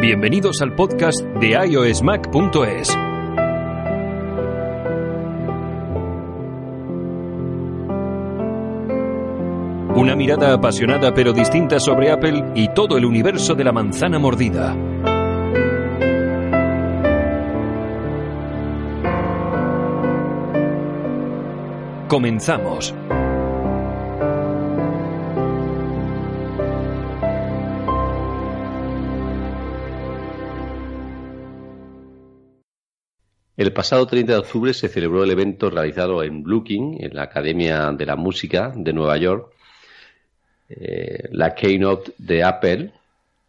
Bienvenidos al podcast de iOSMac.es. Una mirada apasionada pero distinta sobre Apple y todo el universo de la manzana mordida. Comenzamos. El pasado 30 de octubre se celebró el evento realizado en King, en la Academia de la Música de Nueva York, eh, la Keynote de Apple,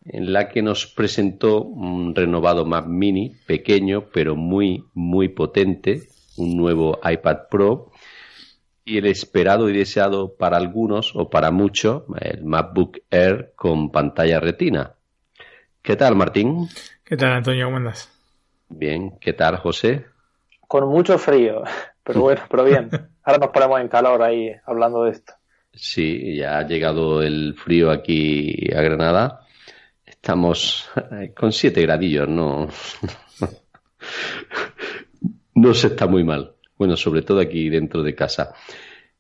en la que nos presentó un renovado Mac Mini, pequeño pero muy, muy potente, un nuevo iPad Pro y el esperado y deseado para algunos o para muchos, el MacBook Air con pantalla retina. ¿Qué tal, Martín? ¿Qué tal, Antonio? ¿Cómo andas? Bien, ¿qué tal, José? Con mucho frío, pero bueno, pero bien. Ahora nos ponemos en calor ahí hablando de esto. Sí, ya ha llegado el frío aquí a Granada. Estamos con siete gradillos, no. no se está muy mal. Bueno, sobre todo aquí dentro de casa.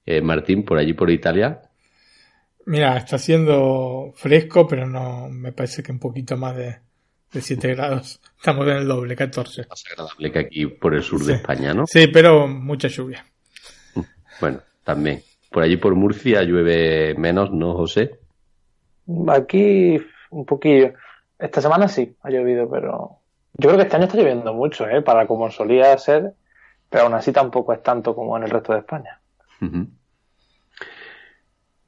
Eh, Martín, por allí por Italia. Mira, está haciendo fresco, pero no me parece que un poquito más de, de 7 grados. Estamos en el doble, 14. Más agradable que aquí por el sur de España, ¿no? Sí, pero mucha lluvia. Bueno, también. Por allí por Murcia llueve menos, ¿no, José? Aquí un poquillo. Esta semana sí ha llovido, pero yo creo que este año está lloviendo mucho, ¿eh? Para como solía ser, pero aún así tampoco es tanto como en el resto de España.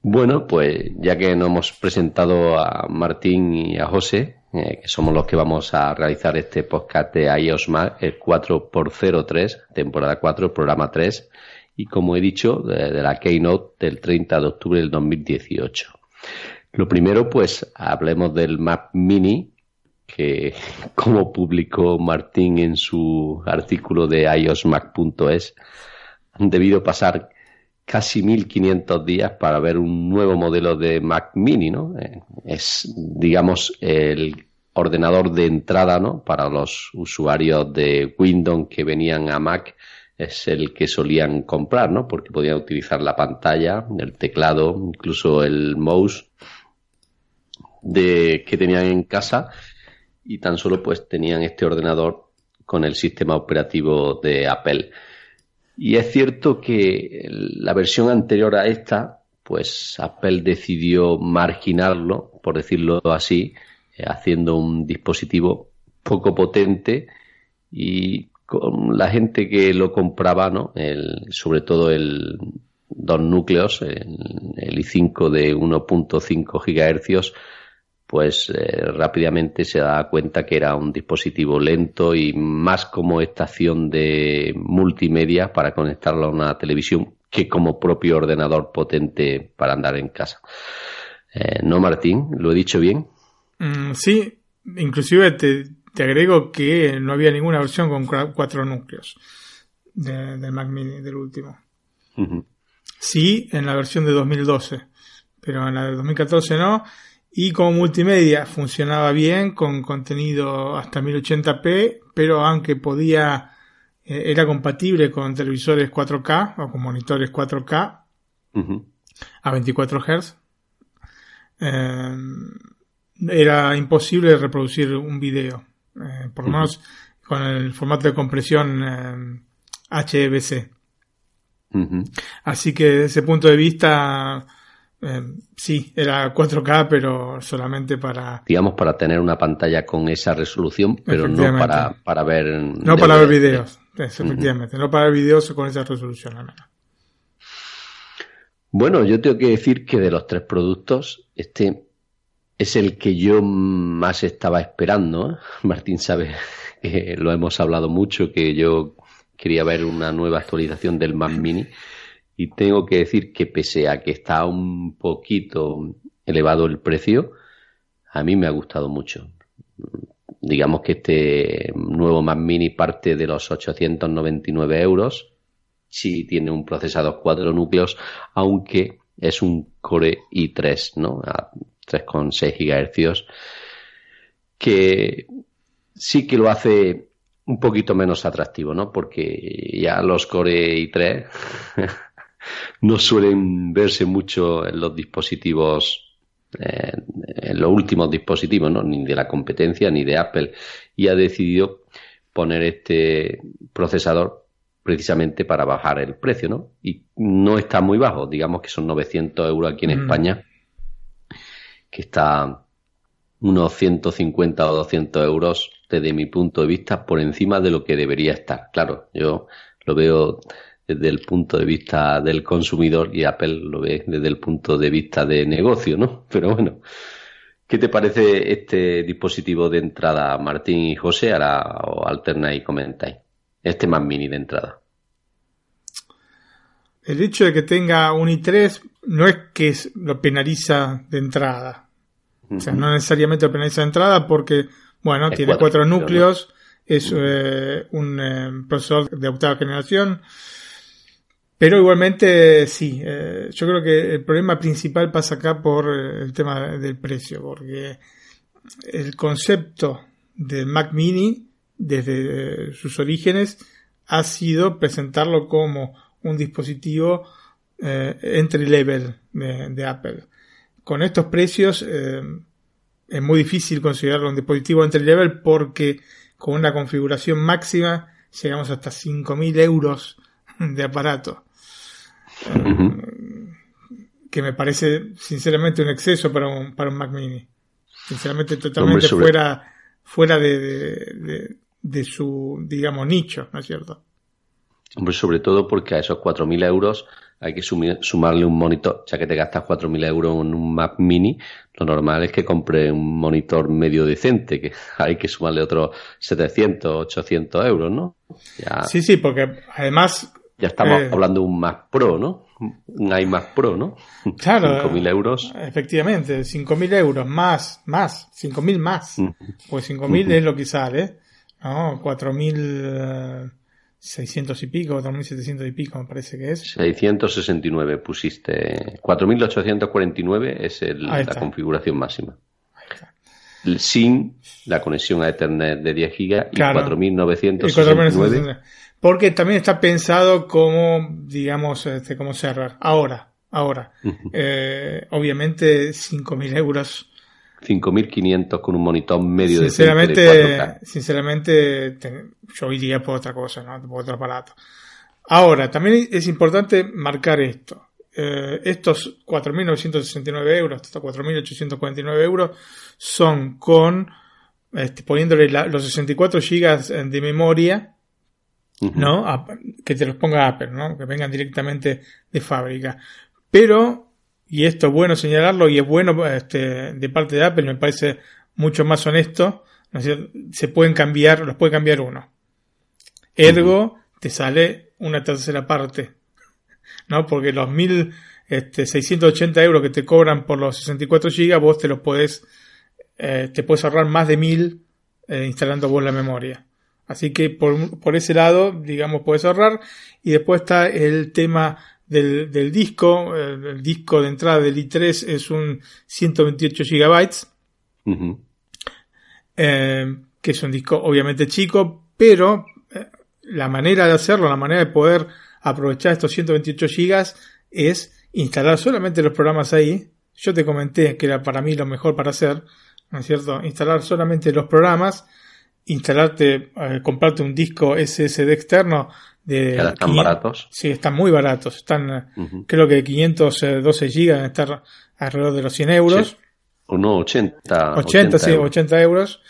Bueno, pues ya que nos hemos presentado a Martín y a José, eh, que somos los que vamos a realizar este podcast de iOS Mac, el 4x03, temporada 4, programa 3, y como he dicho, de, la Keynote del 30 de octubre del 2018. Lo primero, pues, hablemos del Mac Mini, que como publicó Martín en su artículo de iOSMac.es, han debido pasar casi 1500 días para ver un nuevo modelo de Mac Mini, ¿no? Es, digamos, el ordenador de entrada, ¿no? Para los usuarios de Windows que venían a Mac es el que solían comprar, ¿no? Porque podían utilizar la pantalla, el teclado, incluso el mouse de que tenían en casa y tan solo pues tenían este ordenador con el sistema operativo de Apple. Y es cierto que la versión anterior a esta, pues Apple decidió marginarlo, por decirlo así, eh, haciendo un dispositivo poco potente y con la gente que lo compraba, ¿no? El, sobre todo el dos núcleos, el, el i5 de 1.5 gigahercios, pues eh, rápidamente se da cuenta que era un dispositivo lento y más como estación de multimedia para conectarlo a una televisión que como propio ordenador potente para andar en casa. Eh, ¿No, Martín? ¿Lo he dicho bien? Mm, sí, inclusive te, te, agrego que no había ninguna versión con cuatro núcleos del de Mac Mini, del último. Uh -huh. Sí, en la versión de 2012, pero en la de 2014 no. Y como multimedia funcionaba bien con contenido hasta 1080p, pero aunque podía, eh, era compatible con televisores 4K o con monitores 4K uh -huh. a 24 Hz, eh, era imposible reproducir un video, eh, por lo menos uh -huh. con el formato de compresión HEVC. Uh -huh. Así que desde ese punto de vista Eh, sí, era 4K, pero solamente para... Digamos, para tener una pantalla con esa resolución, pero no para, para ver... No para ver videos, efectivamente. No para ver videos con esa resolución, Bueno, yo tengo que decir que de los tres productos, este es el que yo más estaba esperando. ¿eh? Martín sabe que lo hemos hablado mucho, que yo quería ver una nueva actualización del Mac Mini y tengo que decir que pese a que está un poquito elevado el precio, a mí me ha gustado mucho. Digamos que este nuevo Mac Mini parte de los 899 euros. Sí tiene un procesador cuatro núcleos, aunque es un Core i3, ¿no? A 3,6 GHz, que sí que lo hace un poquito menos atractivo, ¿no? Porque ya los Core i3 no suelen verse mucho en los dispositivos, eh, en los últimos dispositivos, ¿no? Ni de la competencia ni de Apple. Y ha decidido poner este procesador precisamente para bajar el precio, ¿no? Y no está muy bajo, digamos que son 900 euros aquí en mm. España, que está unos 150 o 200 euros desde mi punto de vista por encima de lo que debería estar. Claro, yo lo veo desde el punto de vista del consumidor y Apple lo ve desde el punto de vista de negocio, ¿no? Pero bueno, ¿qué te parece este dispositivo de entrada, Martín y José? Ahora o alterna y comentáis. Este más mini de entrada. El hecho de que tenga un i3 no es que lo penaliza de entrada. O sea, no necesariamente lo penaliza de entrada porque, bueno, tiene cuatro, núcleos, es eh, un eh, procesador de octava generación, pero igualmente sí, eh, yo creo que el problema principal pasa acá por el tema del precio, porque el concepto del Mac Mini desde sus orígenes ha sido presentarlo como un dispositivo eh, entry level de, Apple. Con estos precios eh, es muy difícil considerarlo un dispositivo entry level porque con una configuración máxima llegamos hasta 5.000 euros de aparato. Que me parece sinceramente un exceso para un, para un Mac mini. Sinceramente totalmente fuera, fuera de, de, su, digamos, nicho, ¿no es cierto? Hombre, sobre todo porque a esos 4.000 euros hay que sumarle un monitor, ya que te gastas 4.000 euros en un Mac mini, lo normal es que compre un monitor medio decente, que hay que sumarle otros 700, 800 euros, ¿no? Sí, sí, porque además... Ya estamos eh, hablando de un Mac Pro, ¿no? Un iMac Pro, ¿no? Claro. 5.000 euros. Efectivamente, 5.000 euros más, más, 5.000 más. Pues 5.000 es lo que sale, ¿no? 4.000... 600 y pico, 2700 y pico, me parece que es. 669 pusiste. 4849 es la configuración máxima. Sin la conexión a Ethernet de 10 GB y 4969. Porque también está pensado como, digamos, este, como server. Ahora, ahora. eh, obviamente 5.000 euros 5.500 con un monitor medio sinceramente, de Sinceramente, yo iría por otra cosa, ¿no? Por otro aparato. Ahora, también es importante marcar esto. Eh, estos 4.969 euros, estos 4.849 euros, son con, este, poniéndole los 64 GB de memoria, ¿no? que te los ponga Apple, ¿no? Que vengan directamente de fábrica. Pero y esto es bueno señalarlo y es bueno este, de parte de Apple, me parece mucho más honesto, se pueden cambiar, los puede cambiar uno. Ergo, te sale una tercera parte, ¿no? Porque los 1680 este, euros que te cobran por los 64 GB, vos te los puedes, eh, te puedes ahorrar más de 1000 eh, instalando vos la memoria. Así que por, por ese lado, digamos, puedes ahorrar. Y después está el tema del, disco. El, disco de entrada del i3 es un 128 gigabytes. Eh, que es un disco obviamente chico, pero eh, la manera de hacerlo, la manera de poder aprovechar estos 128 gigas es instalar solamente los programas ahí. Yo te comenté que era para mí lo mejor para hacer, ¿no es cierto? Instalar solamente los programas, instalarte, eh, comprarte un disco SSD externo de están baratos. Sí, están muy baratos. Están, creo que 512 gigas deben estar alrededor de los 100 euros. Uno 80. 80, sí, 80 euros.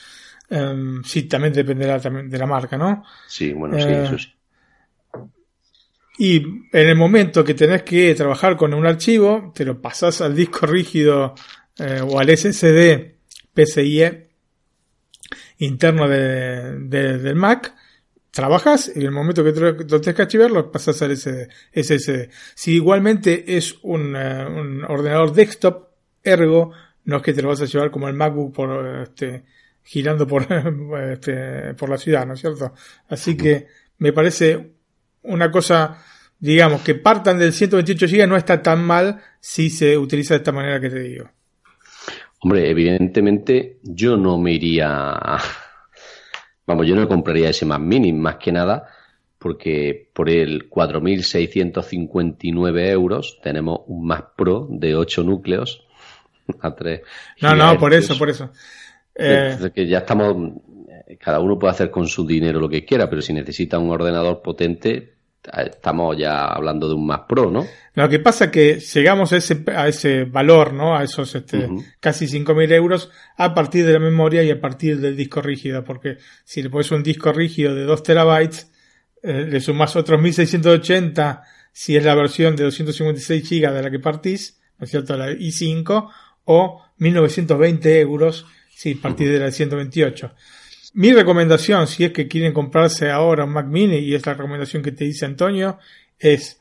Em, sí, también dependerá de la marca, ¿no? Sí, bueno, sí, eso sí. Y en el momento que tenés que trabajar con un archivo, te lo pasas al disco rígido eh, o al SSD PCIe interno de, del Mac, trabajas y en el momento que lo tenés que archivar lo pasas al SSD. Si igualmente es un, eh, un, ordenador desktop, ergo, no es que te lo vas a llevar como el MacBook por este, girando por, este, por la ciudad, ¿no es cierto? Así que me parece una cosa digamos, que partan del 128 GB no está tan mal si se utiliza de esta manera que te digo. Hombre, evidentemente yo no me iría. Vamos, yo no compraría ese Mac Mini, más que nada, porque por el 4.659 euros tenemos un Mac Pro de 8 núcleos a 3. No, no, por eso, por eso. Eh... Que ya estamos. Cada uno puede hacer con su dinero lo que quiera, pero si necesita un ordenador potente, estamos ya hablando de un Mac Pro, ¿no? Lo que pasa es que llegamos a ese, a ese valor, ¿no? A esos este, casi 5.000 euros a partir de la memoria y a partir del disco rígido, porque si le pones un disco rígido de 2 terabytes, eh, le sumas otros 1.680 si es la versión de 256 GB de la que partís, ¿no es cierto? La i5, o 1.920 euros si partís de la de 128. Mi recomendación, si es que quieren comprarse ahora un Mac Mini, y es la recomendación que te dice Antonio, es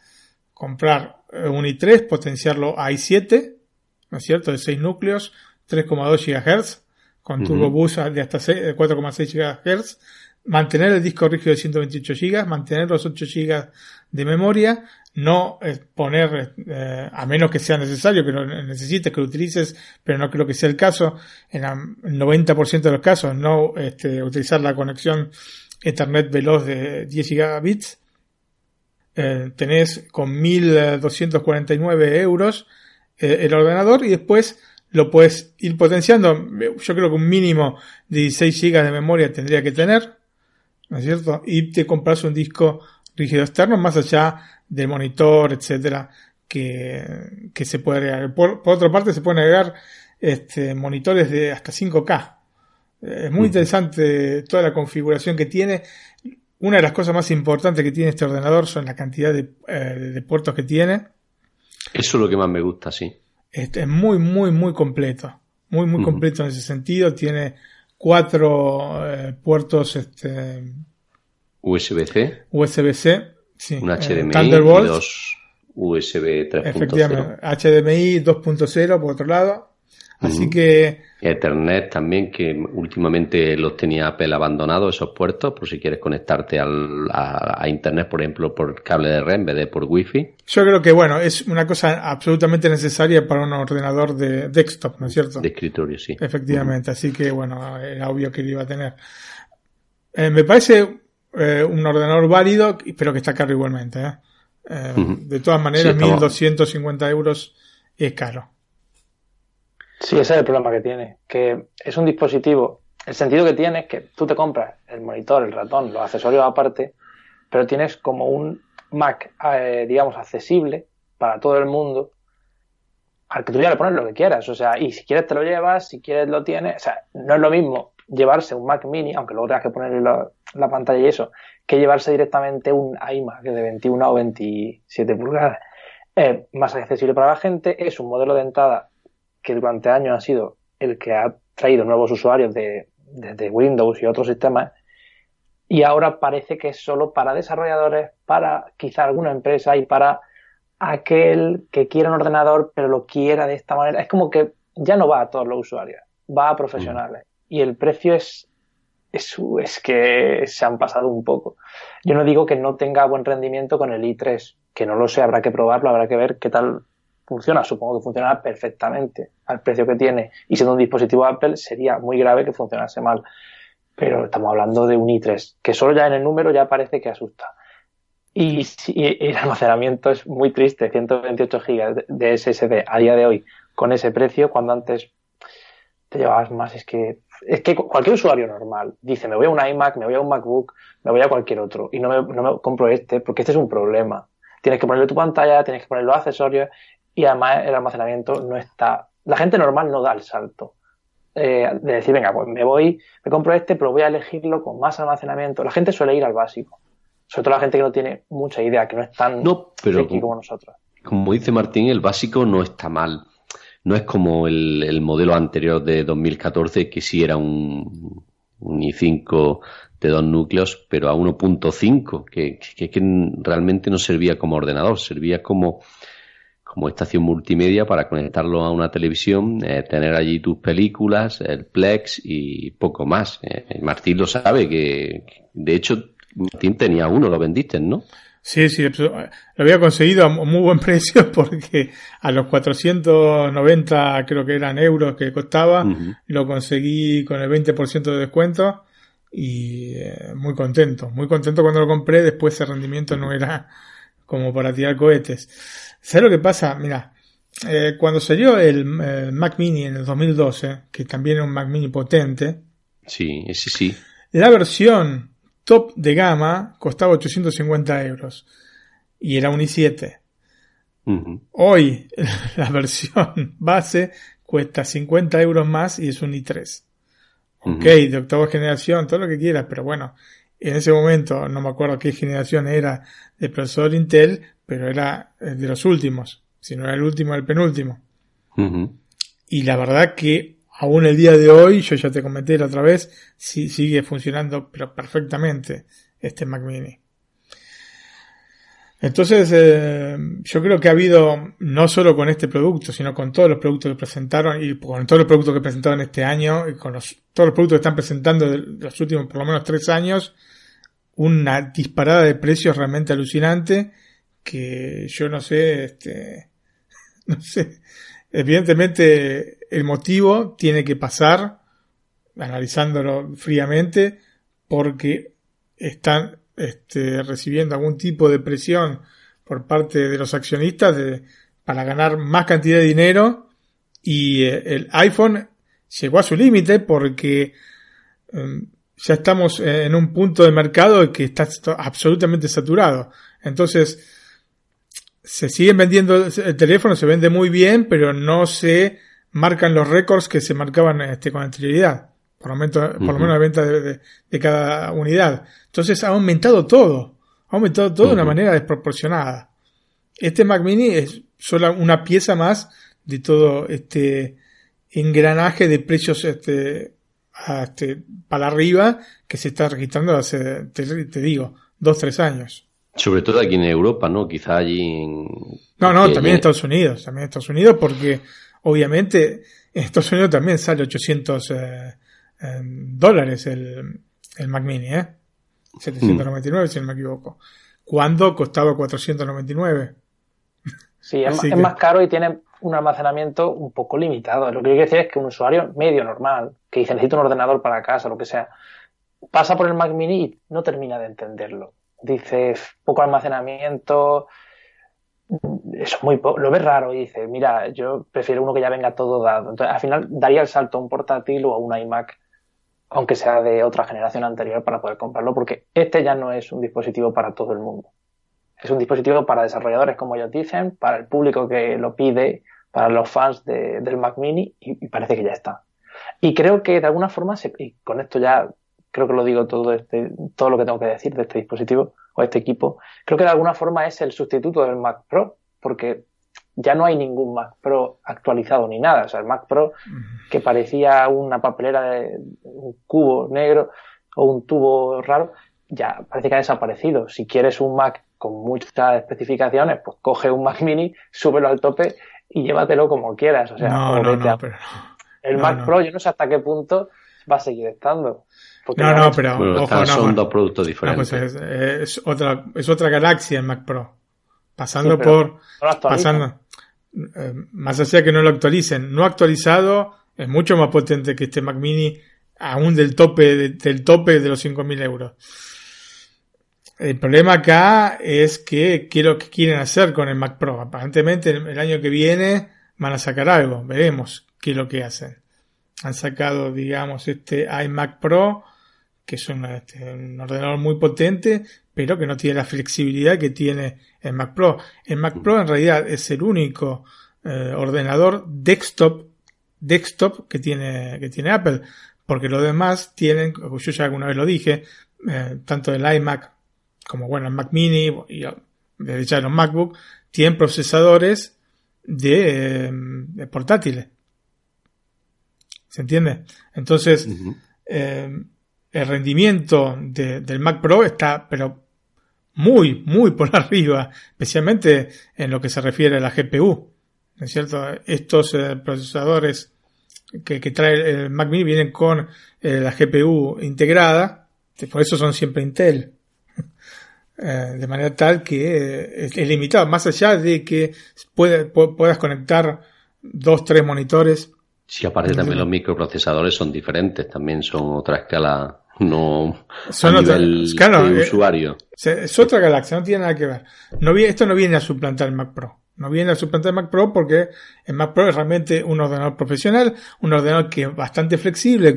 comprar un i3, potenciarlo a i7, ¿no es cierto?, de 6 núcleos, 3,2 GHz, con turbo bus de hasta 4,6 GHz, mantener el disco rígido de 128 GB, mantener los 8 GB de memoria, no eh, poner, eh, a menos que sea necesario, que lo necesites, que lo utilices, pero no creo que sea el caso, en el 90% de los casos, no este, utilizar la conexión Ethernet veloz de 10 gigabits, eh, tenés con 1249 euros el ordenador y después lo puedes ir potenciando. Yo creo que un mínimo de 16 GB de memoria tendría que tener, ¿no es cierto? Y te compras un disco rígido externo más allá del monitor, etcétera, que, que se puede agregar. Por, otra parte, se pueden agregar este, monitores de hasta 5K. Es muy interesante toda la configuración que tiene. Una de las cosas más importantes que tiene este ordenador son la cantidad de, eh, puertos que tiene. Eso es lo que más me gusta, sí. Este, es muy, muy, muy completo. Muy, muy completo en ese sentido. Tiene cuatro eh, puertos este, USB-C. USB-C, sí. Un HDMI y dos USB 3.0. Efectivamente, HDMI 2.0 por otro lado. Así que... Ethernet también, que últimamente los tenía Apple abandonados esos puertos, por si quieres conectarte al, a, Internet, por ejemplo, por cable de red en vez de por Wi-Fi. Yo creo que, bueno, es una cosa absolutamente necesaria para un ordenador de desktop, ¿no es cierto? De escritorio, sí. Efectivamente, así que, bueno, era obvio que lo iba a tener. Eh, me parece eh, un ordenador válido, pero que está caro igualmente. ¿eh? eh de todas maneras, 1.250 euros es caro. Sí, ese es el problema que tiene, que es un dispositivo, el sentido que tiene es que tú te compras el monitor, el ratón, los accesorios aparte, pero tienes como un Mac, eh, digamos, accesible para todo el mundo, al que tú ya le pones lo que quieras, o sea, y si quieres te lo llevas, si quieres lo tienes, o sea, no es lo mismo llevarse un Mac mini, aunque luego tengas que ponerle la, pantalla y eso, que llevarse directamente un iMac de 21 o 27 pulgadas. Es más accesible para la gente, es un modelo de entrada que durante años ha sido el que ha traído nuevos usuarios de, Windows y otros sistemas y ahora parece que es solo para desarrolladores, para quizá alguna empresa y para aquel que quiera un ordenador pero lo quiera de esta manera. Es como que ya no va a todos los usuarios, va a profesionales y el precio es, es, es que se han pasado un poco. Yo no digo que no tenga buen rendimiento con el i3, que no lo sé, habrá que probarlo, habrá que ver qué tal funciona. Supongo que funcionará perfectamente al precio que tiene y siendo un dispositivo Apple sería muy grave que funcionase mal. Pero estamos hablando de un i3, que solo ya en el número ya parece que asusta. Y, el almacenamiento es muy triste, 128 GB de SSD a día de hoy con ese precio, cuando antes te llevabas más. Es que, es que cualquier usuario normal dice, me voy a un iMac, me voy a un MacBook, me voy a cualquier otro y no me, no me compro este porque este es un problema. Tienes que ponerle tu pantalla, tienes que poner los accesorios y además el almacenamiento no está. La gente normal no da el salto. Eh, de decir, venga, pues me voy, me compro este, pero voy a elegirlo con más almacenamiento. La gente suele ir al básico. Sobre todo la gente que no tiene mucha idea, que no es tan no, pero como nosotros. Como dice Martín, el básico no está mal no es como el, modelo anterior de 2014 que sí era un, i5 de dos núcleos, pero a 1.5, que, que, realmente no servía como ordenador, servía como, como estación multimedia para conectarlo a una televisión, eh, tener allí tus películas, el Plex y poco más. Eh, Martín lo sabe, que de hecho Martín tenía uno, lo vendiste, ¿no? Sí, sí, lo había conseguido a muy buen precio porque a los 490 creo que eran euros que costaba, lo conseguí con el 20% de descuento y eh, muy contento, muy contento cuando lo compré, después ese rendimiento no era como para tirar cohetes. ¿Sabes lo que pasa? Mira, eh, cuando salió el, Mac Mini en el 2012, que también era un Mac Mini potente, sí, ese sí. La versión top de gama costaba 850 euros y era un i7. Hoy la versión base cuesta 50 euros más y es un i3. Ok, de octava generación, todo lo que quieras, pero bueno, en ese momento no me acuerdo qué generación era de procesador Intel, pero era eh, de los últimos, si no era el último, el penúltimo. Y la verdad que aún el día de hoy, yo ya te comenté la otra vez, sí, sigue funcionando pero perfectamente este Mac Mini. Entonces, eh, yo creo que ha habido, no solo con este producto, sino con todos los productos que presentaron y con todos los productos que presentaron este año y con los, todos los productos que están presentando de los últimos por lo menos tres años, una disparada de precios realmente alucinante que yo no sé, este, no sé, Evidentemente, el motivo tiene que pasar, analizándolo fríamente, porque están este, recibiendo algún tipo de presión por parte de los accionistas para ganar más cantidad de dinero y eh, el iPhone llegó a su límite porque em, ya estamos en un punto de mercado que está absolutamente saturado. Entonces, se siguen vendiendo el teléfono, se vende muy bien, pero no se marcan los récords que se marcaban este, con anterioridad. Por, por lo menos la venta de, cada unidad. Entonces ha aumentado todo. Ha aumentado todo de una manera desproporcionada. Este Mac Mini es solo una pieza más de todo este engranaje de precios este, este, para arriba que se está registrando hace, te, te digo, dos, tres años. Sobre todo aquí en Europa, ¿no? Quizá allí en... No, no, también en Estados Unidos, también en Estados Unidos, porque obviamente en Estados Unidos también sale 800 eh, em, dólares el, el Mac Mini, ¿eh? 799 si no me equivoco. ¿Cuándo costaba 499? Sí, es, es más caro y tiene un almacenamiento un poco limitado. Lo que quiero decir es que un usuario medio normal, que dice necesito un ordenador para casa, lo que sea, pasa por el Mac Mini y no termina de entenderlo dice poco almacenamiento, eso muy poco, lo ves raro y dice, mira, yo prefiero uno que ya venga todo dado. Entonces, al final daría el salto a un portátil o a un iMac, aunque sea de otra generación anterior, para poder comprarlo, porque este ya no es un dispositivo para todo el mundo. Es un dispositivo para desarrolladores, como ellos dicen, para el público que lo pide, para los fans del Mac Mini, y, parece que ya está. Y creo que de alguna forma, se, y con esto ya creo que lo digo todo, este, todo lo que tengo que decir de este dispositivo o este equipo, creo que de alguna forma es el sustituto del Mac Pro, porque ya no hay ningún Mac Pro actualizado ni nada. O sea, el Mac Pro que parecía una papelera de un cubo negro o un tubo raro, ya parece que ha desaparecido. Si quieres un Mac con muchas especificaciones, pues coge un Mac Mini, súbelo al tope y llévatelo como quieras. O sea, el Mac Pro, yo no sé hasta qué punto va a seguir estando no, no, pero son dos productos diferentes. es, otra, es otra galaxia el Mac Pro. Pasando por. pasando. Eh, más allá que no lo actualicen. No actualizado es mucho más potente que este Mac Mini, aún del tope, del tope de los 5.000 euros. El problema acá es que quiero que quieren hacer con el Mac Pro. Aparentemente el año que viene van a sacar algo. Veremos qué es lo que hacen. Han sacado, digamos, este iMac Pro, que es un, este, ordenador muy potente, pero que no tiene la flexibilidad que tiene el Mac Pro. El Mac Pro en realidad es el único eh, ordenador desktop, desktop que tiene, que tiene Apple, porque los demás tienen, como yo ya alguna vez lo dije, eh, tanto el iMac como bueno el Mac Mini y desde ya los MacBook tienen procesadores de, eh, de portátiles. ¿Se entiende? Entonces, eh, el rendimiento del Mac Pro está, pero muy, muy por arriba, especialmente en lo que se refiere a la GPU. ¿No es cierto? Estos eh, procesadores que, trae el Mac Mini vienen con eh, la GPU integrada, por eso son siempre Intel. de manera tal que es, limitado, más allá de que puedas conectar dos, tres monitores Sí, aparte también los microprocesadores son diferentes, también son otra escala, no son a nivel de eh, usuario. Es otra galaxia, no tiene nada que ver. No esto no viene a suplantar el Mac Pro. No viene a suplantar el Mac Pro porque el Mac Pro es realmente un ordenador profesional, un ordenador que es bastante flexible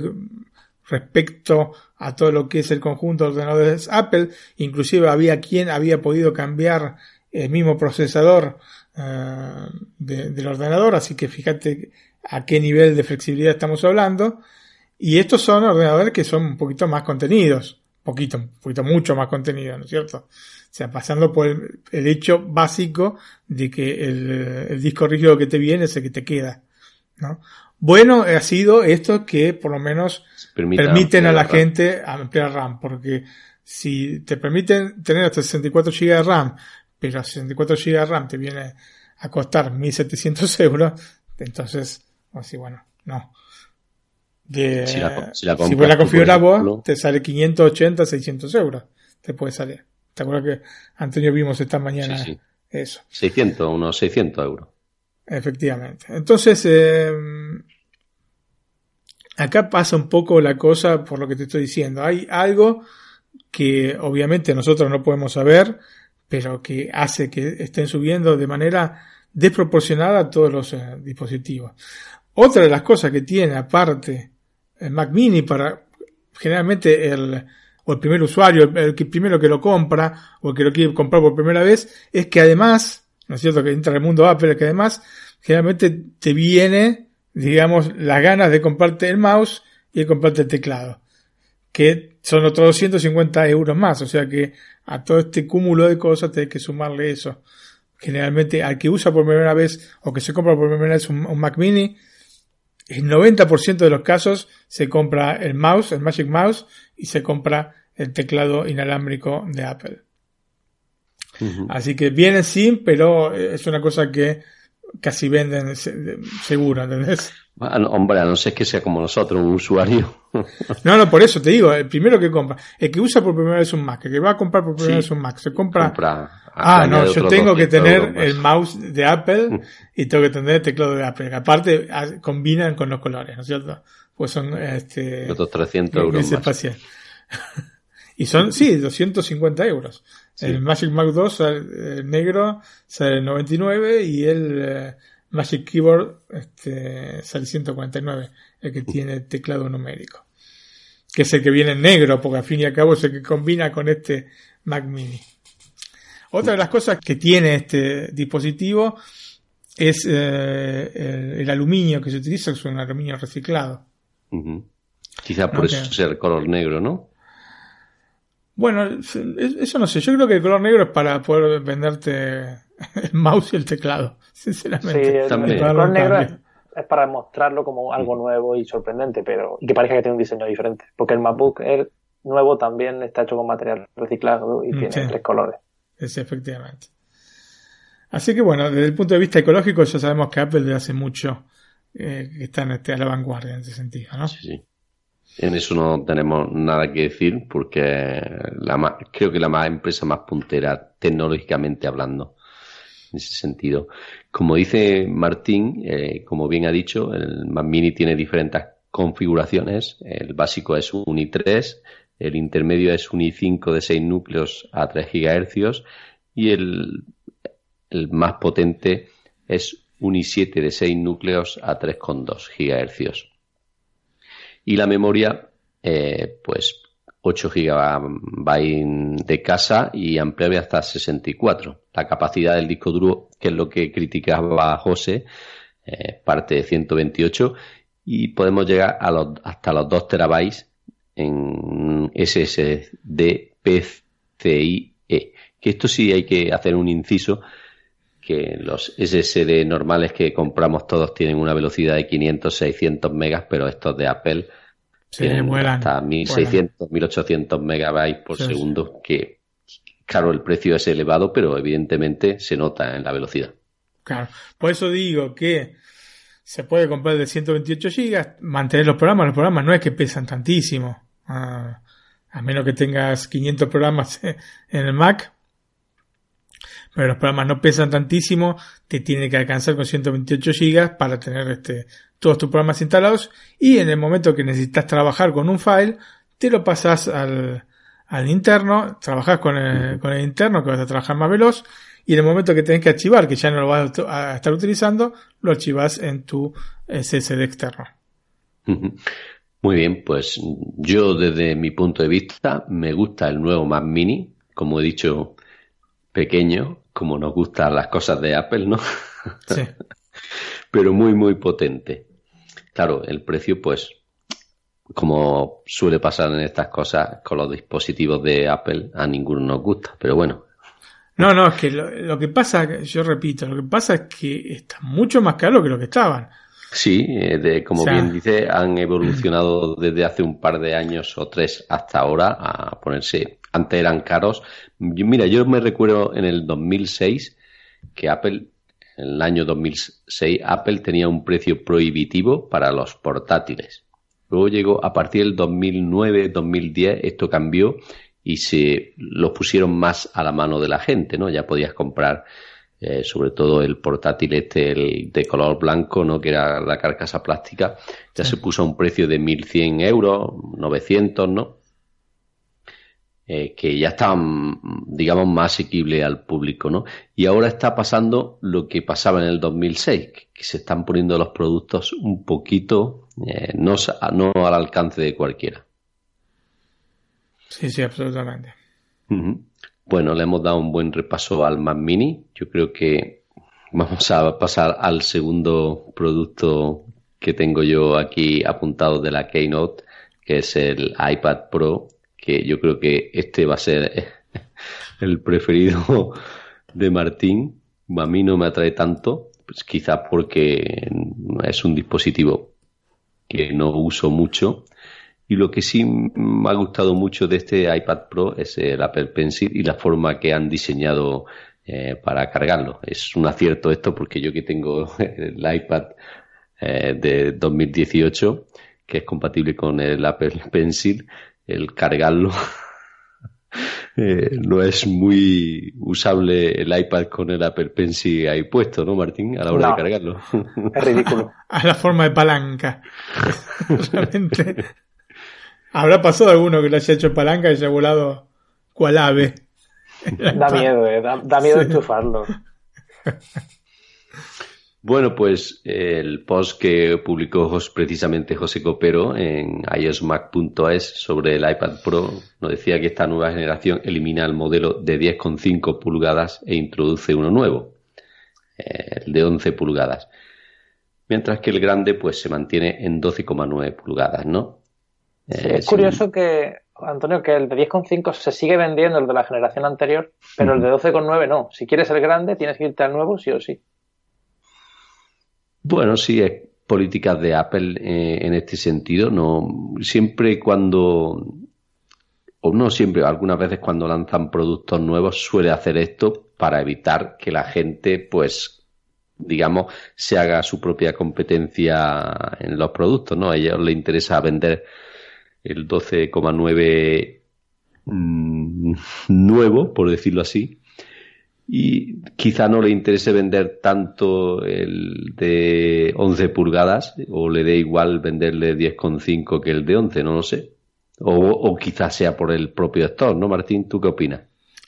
respecto a todo lo que es el conjunto de ordenadores Apple. Inclusive había quien había podido cambiar el mismo procesador eh, del ordenador, así que fíjate a qué nivel de flexibilidad estamos hablando. Y estos son ordenadores que son un poquito más contenidos, poquito, un poquito mucho más contenidos, ¿no es cierto? O sea, pasando por el, hecho básico de que el, disco rígido que te viene es el que te queda, ¿no? Bueno ha sido esto que por lo menos permiten a la gente ampliar RAM, porque si te permiten tener hasta 64 GB de RAM, pero a 64 GB de RAM te viene a costar 1.700 euros, entonces Así, bueno, no. De, si la, si la, si vos, te sale 580, 600 euros. Te puede salir. ¿Te acuerdas que Antonio vimos esta mañana eso? 600, unos 600 euros. Efectivamente. Entonces, eh, acá pasa un poco la cosa por lo que te estoy diciendo. Hay algo que obviamente nosotros no podemos saber, pero que hace que estén subiendo de manera desproporcionada a todos los eh, dispositivos. Otra de las cosas que tiene aparte el Mac Mini para generalmente el, o el primer usuario, el, primero que lo compra o el que lo quiere comprar por primera vez, es que además, ¿no es cierto? Que entra el mundo Apple, que además generalmente te viene, digamos, las ganas de comprarte el mouse y de comprarte el teclado, que son otros 250 euros más, o sea que a todo este cúmulo de cosas tienes que sumarle eso. Generalmente al que usa por primera vez o que se compra por primera vez un Mac Mini, el 90% de los casos se compra el mouse, el Magic Mouse, y se compra el teclado inalámbrico de Apple. Así que viene sin, pero es una cosa que casi venden seguro, ¿entendés? Hombre, a no ser que sea como nosotros, un usuario. no, no, por eso te digo, el primero que compra, el que usa por primera vez un Mac, el que va a comprar por primera vez un Mac, se compra... ah, no, yo tengo que tener el mouse de Apple mm. y tengo que tener el teclado de Apple, que aparte ah, combinan con los colores, ¿no es cierto? Pues son, este... Otros 300 euros más. y son, sí, 250 euros. El Magic Mac 2 el negro sale 99 y el eh, Magic Keyboard este, sale 149, el que tiene teclado numérico. Que es el que viene en negro, porque al fin y al cabo es el que combina con este Mac Mini. Otra de las cosas que tiene este dispositivo es eh, el, aluminio que se utiliza, que es un aluminio reciclado. Quizá por eso sea el color negro, ¿no? Bueno, eso no sé. Yo creo que el color negro es para poder venderte el mouse y el teclado, sinceramente. Sí, el, color negro es, para mostrarlo como algo nuevo y sorprendente, pero y que parezca que tiene un diseño diferente. Porque el MacBook Air nuevo también está hecho con material reciclado y mm, tiene tres colores. Sí, efectivamente. Así que bueno, desde el punto de vista ecológico ya sabemos que Apple desde hace mucho eh, está este, a la vanguardia en ese sentido, ¿no? Sí, sí. En eso no tenemos nada que decir porque la creo que la más empresa más puntera tecnológicamente hablando en ese sentido. Como dice Martín, eh, como bien ha dicho, el Mac Mini tiene diferentes configuraciones. El básico es un i3, el intermedio es un i5 de 6 núcleos a 3 GHz y el, el más potente es un i7 de 6 núcleos a 3,2 GHz. Y la memoria, eh, pues 8 GB de casa y ampliable hasta 64. La capacidad del disco duro, que es lo que criticaba José, eh, parte de 128 y podemos llegar a los, hasta los 2 terabytes en SSD PCIe. Que esto sí hay que hacer un inciso que los SSD normales que compramos todos tienen una velocidad de 500, 600 megas, pero estos de Apple tienen hasta 1600, 1800 megabytes por segundo, que claro, el precio es elevado, pero evidentemente se nota en la velocidad. Claro, por eso digo que se puede comprar de 128 gigas, mantener los programas, los programas no es que pesan tantísimo, ah, a menos que tengas 500 programas en el Mac, pero los programas no pesan tantísimo, te tiene que alcanzar con 128 gigas para tener este, todos tus programas instalados y en el momento que necesitas trabajar con un file, te lo pasas al, al interno, trabajas con el, con el interno que vas a trabajar más veloz y en el momento que tenés que archivar, que ya no lo vas a estar utilizando, lo archivas en tu SSD externo. Muy bien, pues yo desde mi punto de vista me gusta el nuevo Mac Mini, como he dicho, pequeño, como nos gustan las cosas de Apple, ¿no? Sí. Pero muy, muy potente. Claro, el precio, pues, como suele pasar en estas cosas con los dispositivos de Apple, a ninguno nos gusta. Pero bueno, no, no, es que lo, que pasa, yo repito, lo que pasa es que está mucho más caro que lo que estaban. Sí, eh, de, como bien dice, han evolucionado desde hace un par de años o tres hasta ahora a ponerse. Antes eran caros. mira, yo me recuerdo en el 2006 que Apple, en el año 2006, Apple tenía un precio prohibitivo para los portátiles. Luego llegó a partir del 2009, 2010, esto cambió y se los pusieron más a la mano de la gente, ¿no? Ya podías comprar eh, sobre todo el portátil este el de color blanco, ¿no? Que era la carcasa plástica, ya se puso a un precio de 1.100 euros, 900, ¿no? Eh, que ya estaban, digamos, más asequible al público, ¿no? Y ahora está pasando lo que pasaba en el 2006, que, se están poniendo los productos un poquito, eh, no, no al alcance de cualquiera. Sí, sí, absolutamente. Bueno, le hemos dado un buen repaso al Mac Mini. Yo creo que vamos a pasar al segundo producto que tengo yo aquí apuntado de la Keynote, que es el iPad Pro, que yo creo que este va a ser el preferido de Martín. A mí no me atrae tanto, pues quizás porque es un dispositivo que no uso mucho y lo que sí me ha gustado mucho de este iPad Pro es el Apple Pencil y la forma que han diseñado eh, para cargarlo. Es un acierto esto porque yo que tengo el iPad eh, de 2018, que es compatible con el Apple Pencil, el cargarlo eh, no es muy usable el iPad con el Apple Pencil ahí puesto, ¿no, Martín? A la hora de cargarlo. Es ridículo. A la forma de palanca. Realmente Habrá pasado alguno que le haya hecho palanca y haya volado cual ave. Da miedo, eh. da, miedo enchufarlo. Bueno, pues el post que publicó precisamente José Copero en iosmac.es sobre el iPad Pro nos decía que esta nueva generación elimina el modelo de 10,5 pulgadas e introduce uno nuevo, el de 11 pulgadas. Mientras que el grande pues se mantiene en 12,9 pulgadas, ¿no? Eh, es curioso que, Antonio, que el de 10,5 se sigue vendiendo el de la generación anterior, pero el de 12,9 no. Si quieres el grande, tienes que irte al nuevo, sí o sí. Bueno, sí, es políticas de Apple eh, en este sentido. No, siempre cuando, o no siempre, algunas veces cuando lanzan productos nuevos suele hacer esto para evitar que la gente, pues, digamos, se haga su propia competencia en los productos, ¿no? A ellos les interesa vender el 12,9 mm, nuevo, por decirlo así, y quizá no le interese vender tanto el de 11 pulgadas o le dé igual venderle 10,5 que el de 11, no lo sé. O, o quizás sea por el propio store, ¿no, Martín? ¿Tú qué opinas?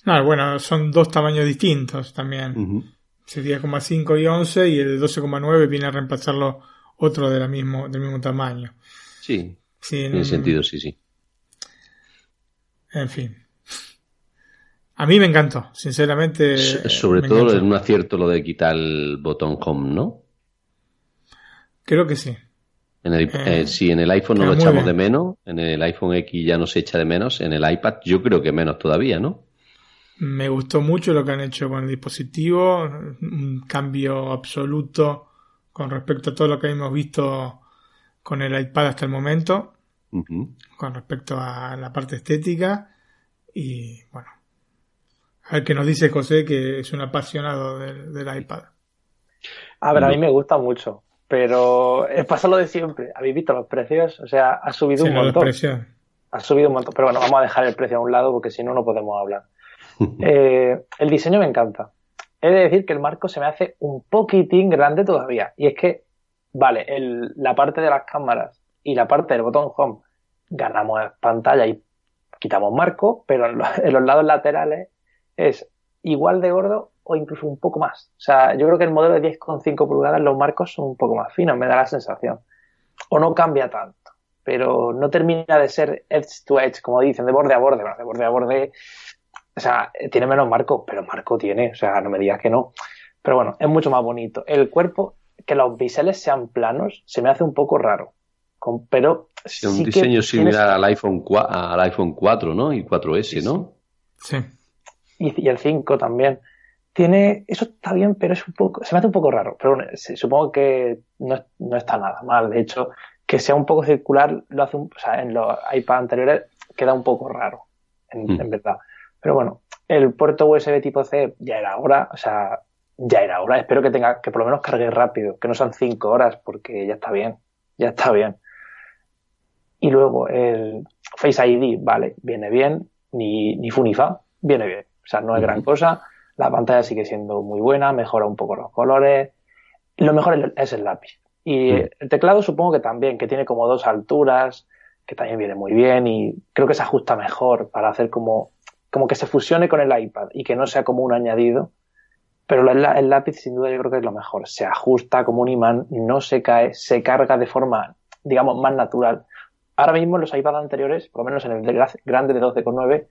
No, bueno, son dos tamaños distintos también. Sería 10,5 y 11 y el de 12,9 viene a reemplazarlo otro de la mismo, del mismo tamaño. Sí, en ese sentido, sí, sí. En fin. A mí me encantó, sinceramente. sobre todo en un acierto lo de quitar el botón home, ¿no? Creo que sí. En el, eh, eh, si en el iPhone no lo echamos de menos, en el iPhone X ya no se echa de menos, en el iPad yo creo que menos todavía, ¿no? Me gustó mucho lo que han hecho con el dispositivo, un cambio absoluto con respecto a todo lo que hemos visto con el iPad hasta el momento, con respecto a la parte estética y bueno, a ver qué nos dice José, que es un apasionado del, iPad. A ver, a mí me gusta mucho, pero es pasa lo de siempre. ¿Habéis visto los precios? O sea, ha subido un montón. Ha subido un montón, pero bueno, vamos a dejar el precio a un lado porque si no, no podemos hablar. Eh, el diseño me encanta. He de decir que el marco se me hace un poquitín grande todavía. Y es que, vale, la parte de las cámaras y la parte del botón home ganamos pantalla y quitamos marco, pero en los lados laterales es igual de gordo o incluso un poco más. O sea, yo creo que el modelo de 10,5 pulgadas, los marcos son un poco más finos, me da la sensación. O no cambia tanto, pero no termina de ser edge to edge, como dicen, de borde a borde. Bueno, de borde a borde, o sea, tiene menos marco, pero marco tiene, o sea, no me digas que no. Pero bueno, es mucho más bonito. El cuerpo, que los biseles sean planos, se me hace un poco raro. pero es un diseño similar al iPhone, al iPhone 4, ¿no? Y 4S, ¿no? Sí y, el 5 también. Tiene, eso está bien, pero es un poco, se me hace un poco raro, pero supongo que no, no, está nada mal. De hecho, que sea un poco circular, lo hace o sea, en los iPad anteriores queda un poco raro, en, mm. verdad. Pero bueno, el puerto USB tipo C ya era hora, o sea, ya era hora. Espero que tenga, que por lo menos cargue rápido, que no sean 5 horas, porque ya está bien, ya está bien. Y luego el Face ID, vale, viene bien, ni, ni Funifa, viene bien. O sea, no es gran cosa. La pantalla sigue siendo muy buena, mejora un poco los colores. Lo mejor es el lápiz. Y el teclado supongo que también, que tiene como dos alturas, que también viene muy bien y creo que se ajusta mejor para hacer como, como que se fusione con el iPad y que no sea como un añadido. Pero el, el lápiz sin duda yo creo que es lo mejor. Se ajusta como un imán, no se cae, se carga de forma, digamos, más natural. Ahora mismo los iPads anteriores, por lo menos en el grande de 12,9,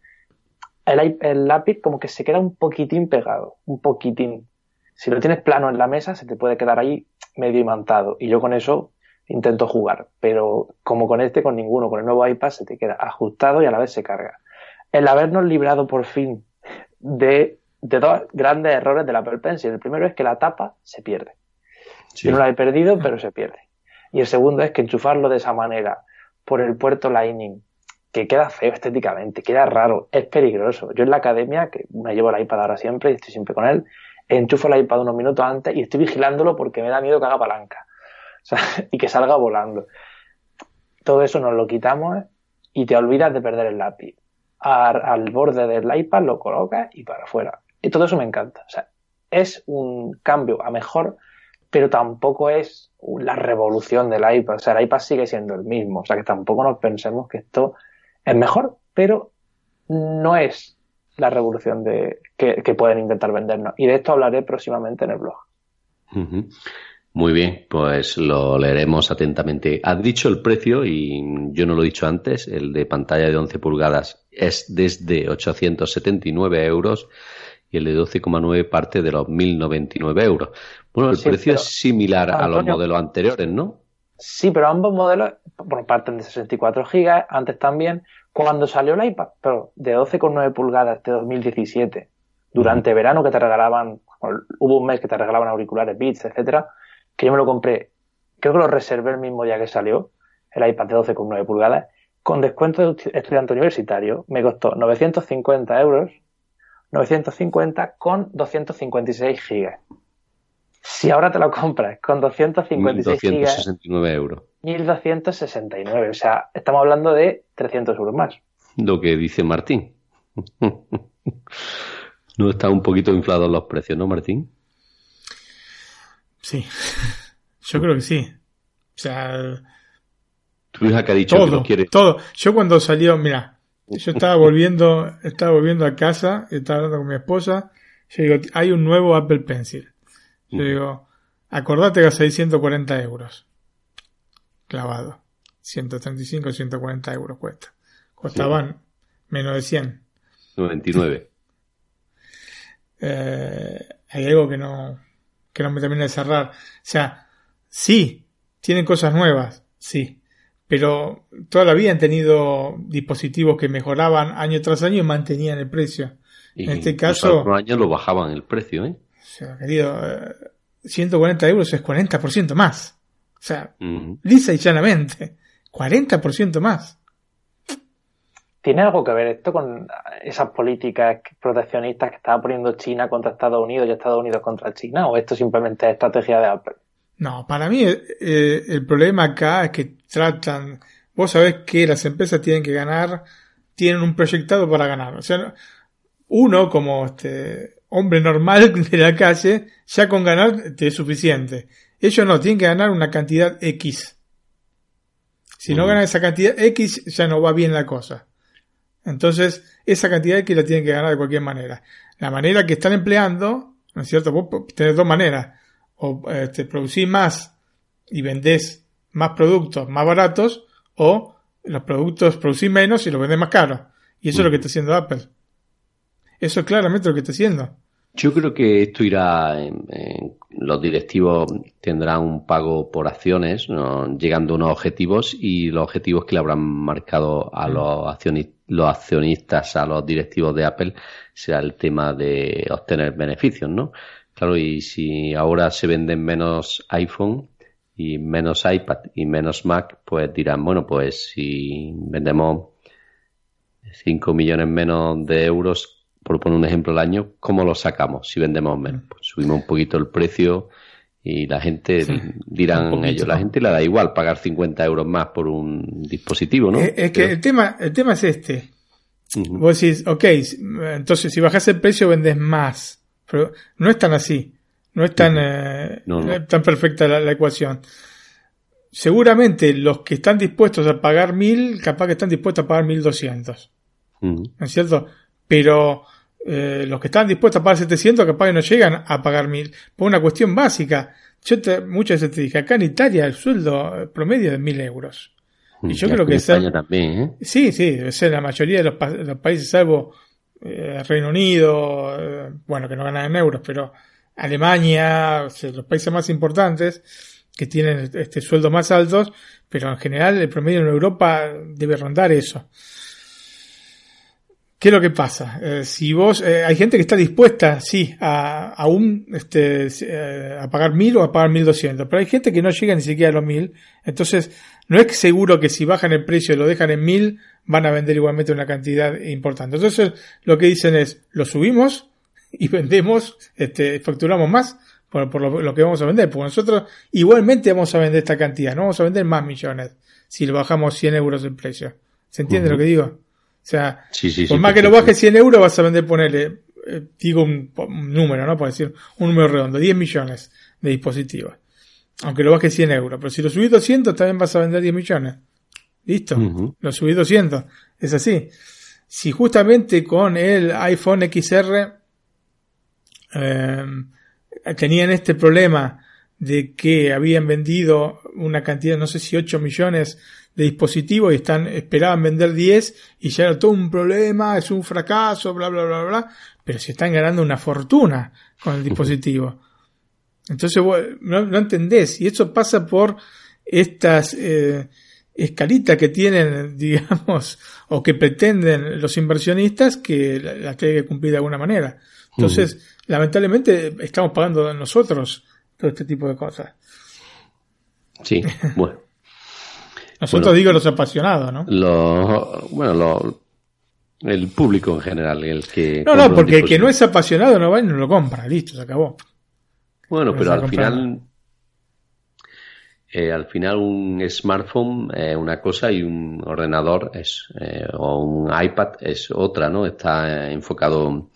el, lápiz como que se queda un poquitín pegado, un poquitín. Si lo tienes plano en la mesa, se te puede quedar ahí medio imantado. Y yo con eso intento jugar. Pero como con este, con ninguno, con el nuevo iPad se te queda ajustado y a la vez se carga. El habernos librado por fin de, dos grandes errores del Apple Pencil. El primero es que la tapa se pierde. Yo no la he perdido, pero se pierde. Y el segundo es que enchufarlo de esa manera por el puerto Lightning que queda feo estéticamente, queda raro, es peligroso. Yo en la academia, que me llevo el iPad ahora siempre y estoy siempre con él, enchufo el iPad unos minutos antes y estoy vigilándolo porque me da miedo que haga palanca y que salga volando. Todo eso nos lo quitamos y te olvidas de perder el lápiz. Al, borde del iPad lo colocas y para afuera. Y todo eso me encanta. O sea, es un cambio a mejor, pero tampoco es la revolución del iPad. O sea, el iPad sigue siendo el mismo. O sea, que tampoco nos pensemos que esto es mejor, pero no es la revolución de, que, pueden intentar vendernos. Y de esto hablaré próximamente en el blog. Muy bien, pues lo leeremos atentamente. Has dicho el precio y yo no lo he dicho antes, el de pantalla de 11 pulgadas es desde 879 euros y el de 12,9 parte de los 1.099 euros. Bueno, el precio es similar a los modelos anteriores, ¿no? Sí, pero ambos modelos por parten de 64 GB, antes también. Cuando salió el iPad pero de 12,9 pulgadas de 2017, durante verano que te regalaban, hubo un mes que te regalaban auriculares Beats, etcétera, que yo me lo compré, creo que lo reservé el mismo día que salió, el iPad de 12,9 pulgadas, con descuento de estudiante universitario, me costó 950 euros, 950 con 256 gigas. Si ahora te lo compras con 256 269 euros. 1269. O sea, estamos hablando de 300 euros más. Lo que dice Martín. ¿No está un poquito inflados los precios, no, Martín? Sí. Yo creo que sí. O sea. Tu hija que ha dicho todo, que Todo. Yo cuando salió, mira, yo estaba volviendo, estaba volviendo a casa, estaba hablando con mi esposa. Yo digo, hay un nuevo Apple Pencil. Yo digo, acordate que a 640 euros. Clavado. 135, 140 euros cuesta. Costaban menos de 100. 99. Eh, hay algo que no, que no me termina de cerrar. O sea, sí, tienen cosas nuevas, sí, pero toda la vida han tenido dispositivos que mejoraban año tras año y mantenían el precio. en este caso... Otros años lo bajaban el precio, ¿eh? O sea, querido, 140 eh, euros es 40% más. O sea, lisa y llanamente, 40% más. ¿Tiene algo que ver esto con esas políticas proteccionistas que estaba poniendo China contra Estados Unidos y Estados Unidos contra China? ¿O esto simplemente es estrategia de Apple? No, para mí eh, el problema acá es que tratan, vos sabés que las empresas tienen que ganar, tienen un proyectado para ganar. O sea, uno como este hombre normal de la calle, ya con ganar te es suficiente. Ellos no, tienen que ganar una cantidad X. Si no ganan esa cantidad X, ya no va bien la cosa. Entonces, esa cantidad que la tienen que ganar de cualquier manera. La manera que están empleando, ¿no es cierto? Vos tenés dos maneras. O este, producís más y vendés más productos más baratos, o los productos producís menos y los vendés más caros. Y eso es lo que está haciendo Apple. Eso es claramente lo que está haciendo. Yo creo que esto irá, en, los directivos tendrán un pago por acciones, llegando a unos objetivos y los objetivos que le habrán marcado a los accionistas, los accionistas, a los directivos de Apple, será el tema de obtener beneficios, ¿no? Claro, y si ahora se venden menos iPhone y menos iPad y menos Mac, pues dirán, bueno, pues si vendemos 5 millones menos de euros, por poner un ejemplo al año, ¿cómo lo sacamos si vendemos menos? Pues subimos un poquito el precio y la gente dirán ellos, la gente le da igual pagar 50 euros más por un dispositivo, ¿no? Es, que el tema, el tema es este. Vos decís, ok, entonces si bajas el precio vendes más, pero no es tan así, no es tan, eh, tan perfecta la, ecuación. Seguramente los que están dispuestos a pagar mil, capaz que están dispuestos a pagar mil doscientos. ¿No es cierto? Pero eh, los que están dispuestos a pagar 700 capaz que no llegan a pagar 1000 por una cuestión básica. Yo te, muchas veces te dije, acá en Italia el sueldo promedio es de 1000 euros. Y mm, yo creo que España también, ¿eh? Sí, sí, debe ser la mayoría de los, países, salvo eh, Reino Unido, eh, bueno, que no ganan en euros, pero Alemania, los países más importantes que tienen este sueldo más altos, pero en general el promedio en Europa debe rondar eso. ¿Qué es lo que pasa? Eh, si vos, eh, hay gente que está dispuesta, sí, a, a un, este, eh, a pagar mil o a pagar mil doscientos, pero hay gente que no llega ni siquiera a los mil, entonces no es seguro que si bajan el precio y lo dejan en mil, van a vender igualmente una cantidad importante. Entonces lo que dicen es, lo subimos y vendemos, este, facturamos más por, por lo, que vamos a vender, porque nosotros igualmente vamos a vender esta cantidad, no vamos a vender más millones si lo bajamos 100 euros el precio. ¿Se entiende lo que digo? O sea, por más que lo baje 100 euros, vas a vender, ponerle, eh, digo un, número, ¿no? Por decir, un número redondo, 10 millones de dispositivos. Aunque lo baje 100 euros. Pero si lo subís 200, también vas a vender 10 millones. Listo. Lo subís 200. Es así. Si justamente con el iPhone XR eh, tenían este problema de que habían vendido una cantidad, no sé si 8 millones de dispositivos y están, esperaban vender 10 y ya era todo un problema, es un fracaso, bla, bla, bla, bla, pero se están ganando una fortuna con el dispositivo. Entonces no, no entendés y eso pasa por estas eh, escalitas que tienen, digamos, o que pretenden los inversionistas que las tienen que cumplir de alguna manera. Entonces, lamentablemente estamos pagando nosotros todo este tipo de cosas. Sí, bueno. Nosotros digo los apasionados, ¿no? bueno, el público en general, el que... No, no, porque el que no es apasionado no va y no lo compra, listo, se acabó. Bueno, pero al final... Eh, al final un smartphone es una cosa y un ordenador es eh, o un iPad es otra, ¿no? Está enfocado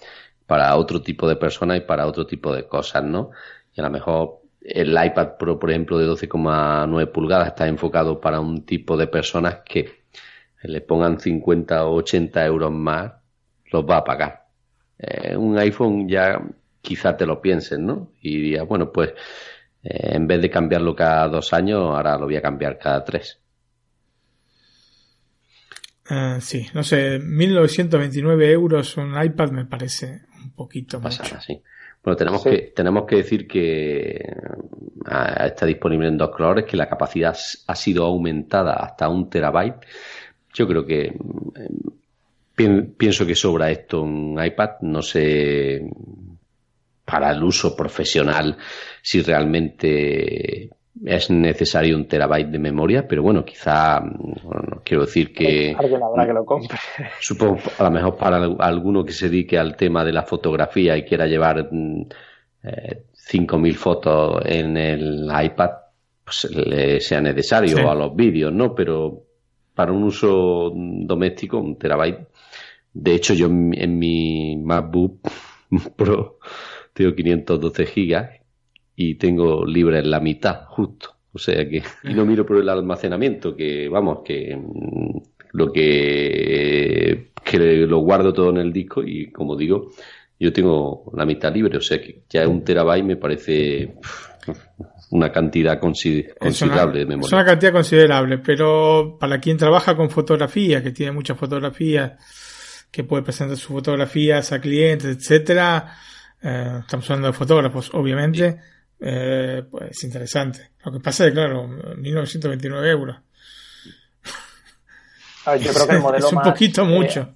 para otro tipo de personas y para otro tipo de cosas, ¿no? A lo mejor el iPad Pro, por ejemplo, de 12,9 pulgadas está enfocado para un tipo de personas que le pongan 50 o 80 euros más, los va a pagar. Eh, un iPhone ya quizá te lo piensen, ¿no? Y diría, bueno, pues eh, en vez de cambiarlo cada dos años, ahora lo voy a cambiar cada tres. Eh, sí, no sé, 1929 euros un iPad me parece un poquito más. Sí. Bueno, tenemos, que, tenemos que decir que ah, está disponible en dos colores, que la capacidad ha sido aumentada hasta un terabyte. Yo creo que mm, pienso que sobra esto un iPad. No sé para el uso profesional si realmente es necesario un terabyte de memoria, pero bueno, quizá, no quiero decir que... Alguien habrá que lo compre. Supongo, a lo mejor para alguno que se dedique al tema de la fotografía y quiera llevar mm, eh, 5.000 fotos en el iPad, pues le sea necesario, o a los vídeos, ¿no? Pero para un uso doméstico, un terabyte. De hecho, yo en mi MacBook Pro tengo 512 gigas y tengo libre la mitad, justo. O sea que, y no miro por el almacenamiento, que vamos, que mm, lo que, que lo guardo todo en el disco y como digo, yo tengo la mitad libre, o sea que ya un terabyte me parece una cantidad considerable de memoria. Es una cantidad considerable, pero para quien trabaja con fotografía, que tiene muchas fotografías, que puede presentar sus fotografías a clientes, etcétera, eh, estamos hablando de fotógrafos, obviamente. Eh, pues interesante. Lo que pasa es que, claro, 1929 euros. yo creo que el modelo es un poquito eh, mucho.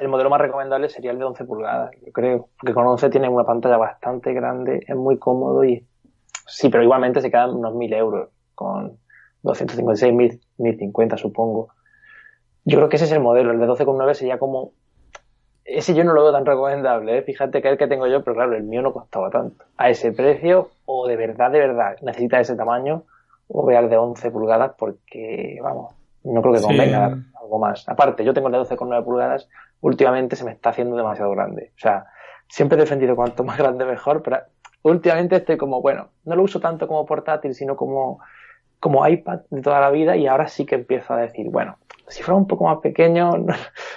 el modelo más recomendable sería el de 11 pulgadas, yo creo. Porque con 11 tiene una pantalla bastante grande, es muy cómodo y. Sí, pero igualmente se quedan unos 1000 euros con 256, 1050, supongo. Yo creo que ese es el modelo. El de 12,9 sería como ese yo no lo veo tan recomendable, ¿eh? fíjate que el que tengo yo, pero claro, el mío no costaba tanto. A ese precio, o de verdad, de verdad, necesita ese tamaño, o real de 11 pulgadas, porque, vamos, no creo que convenga algo más. Aparte, yo tengo el de 12,9 pulgadas, últimamente se me está haciendo demasiado grande. O sea, siempre he defendido cuanto más grande mejor, pero últimamente estoy como, bueno, no lo uso tanto como portátil, sino como, como iPad de toda la vida, y ahora sí que empiezo a decir, bueno, si fuera un poco más pequeño, o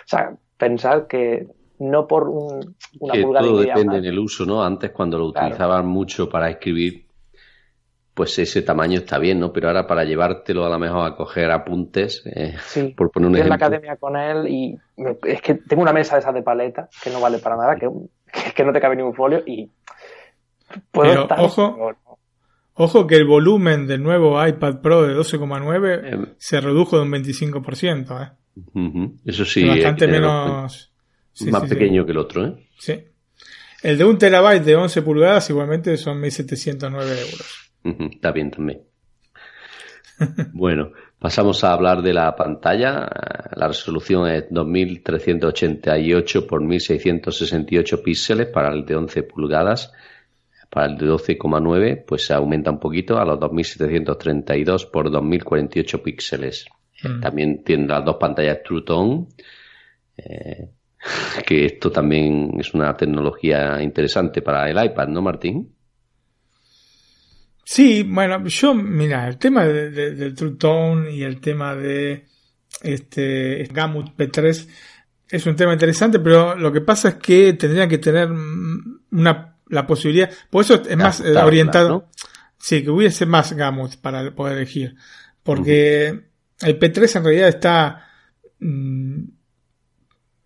sea, pensar que no por un, una que todo depende en el uso, ¿no? Antes cuando lo utilizaban mucho para escribir, pues ese tamaño está bien, ¿no? Pero ahora para llevártelo a lo mejor a coger apuntes, eh, por poner un ejemplo. en la academia con él y es que tengo una mesa de esas de paleta que no vale para nada, que, que no te cabe ni un folio y puedo Pero, ojo, ojo que el volumen del nuevo iPad Pro de 12,9 eh, se redujo de un 25%, ¿eh? Eso sí. Bastante menos más pequeño que el otro, ¿eh? Sí. El de un terabyte de 11 pulgadas igualmente son 1.709 euros. Está bien también. bueno, pasamos a hablar de la pantalla. La resolución es 2388 por 1668 píxeles para el de 11 pulgadas. Para el de 12,9 pues se aumenta un poquito a los 2732 por 2048 píxeles. Mm. También tiene las dos pantallas True Tone. Eh, que esto también es una tecnología interesante para el iPad, ¿no, Martín? Sí, bueno, yo, mira, el tema del True Tone y el tema de este Gamut P3 es un tema interesante, pero lo que pasa es que tendrían que tener una, la posibilidad, por eso es más eh, orientado, sí, que hubiese más Gamut para poder elegir, porque el P3 en realidad está mm,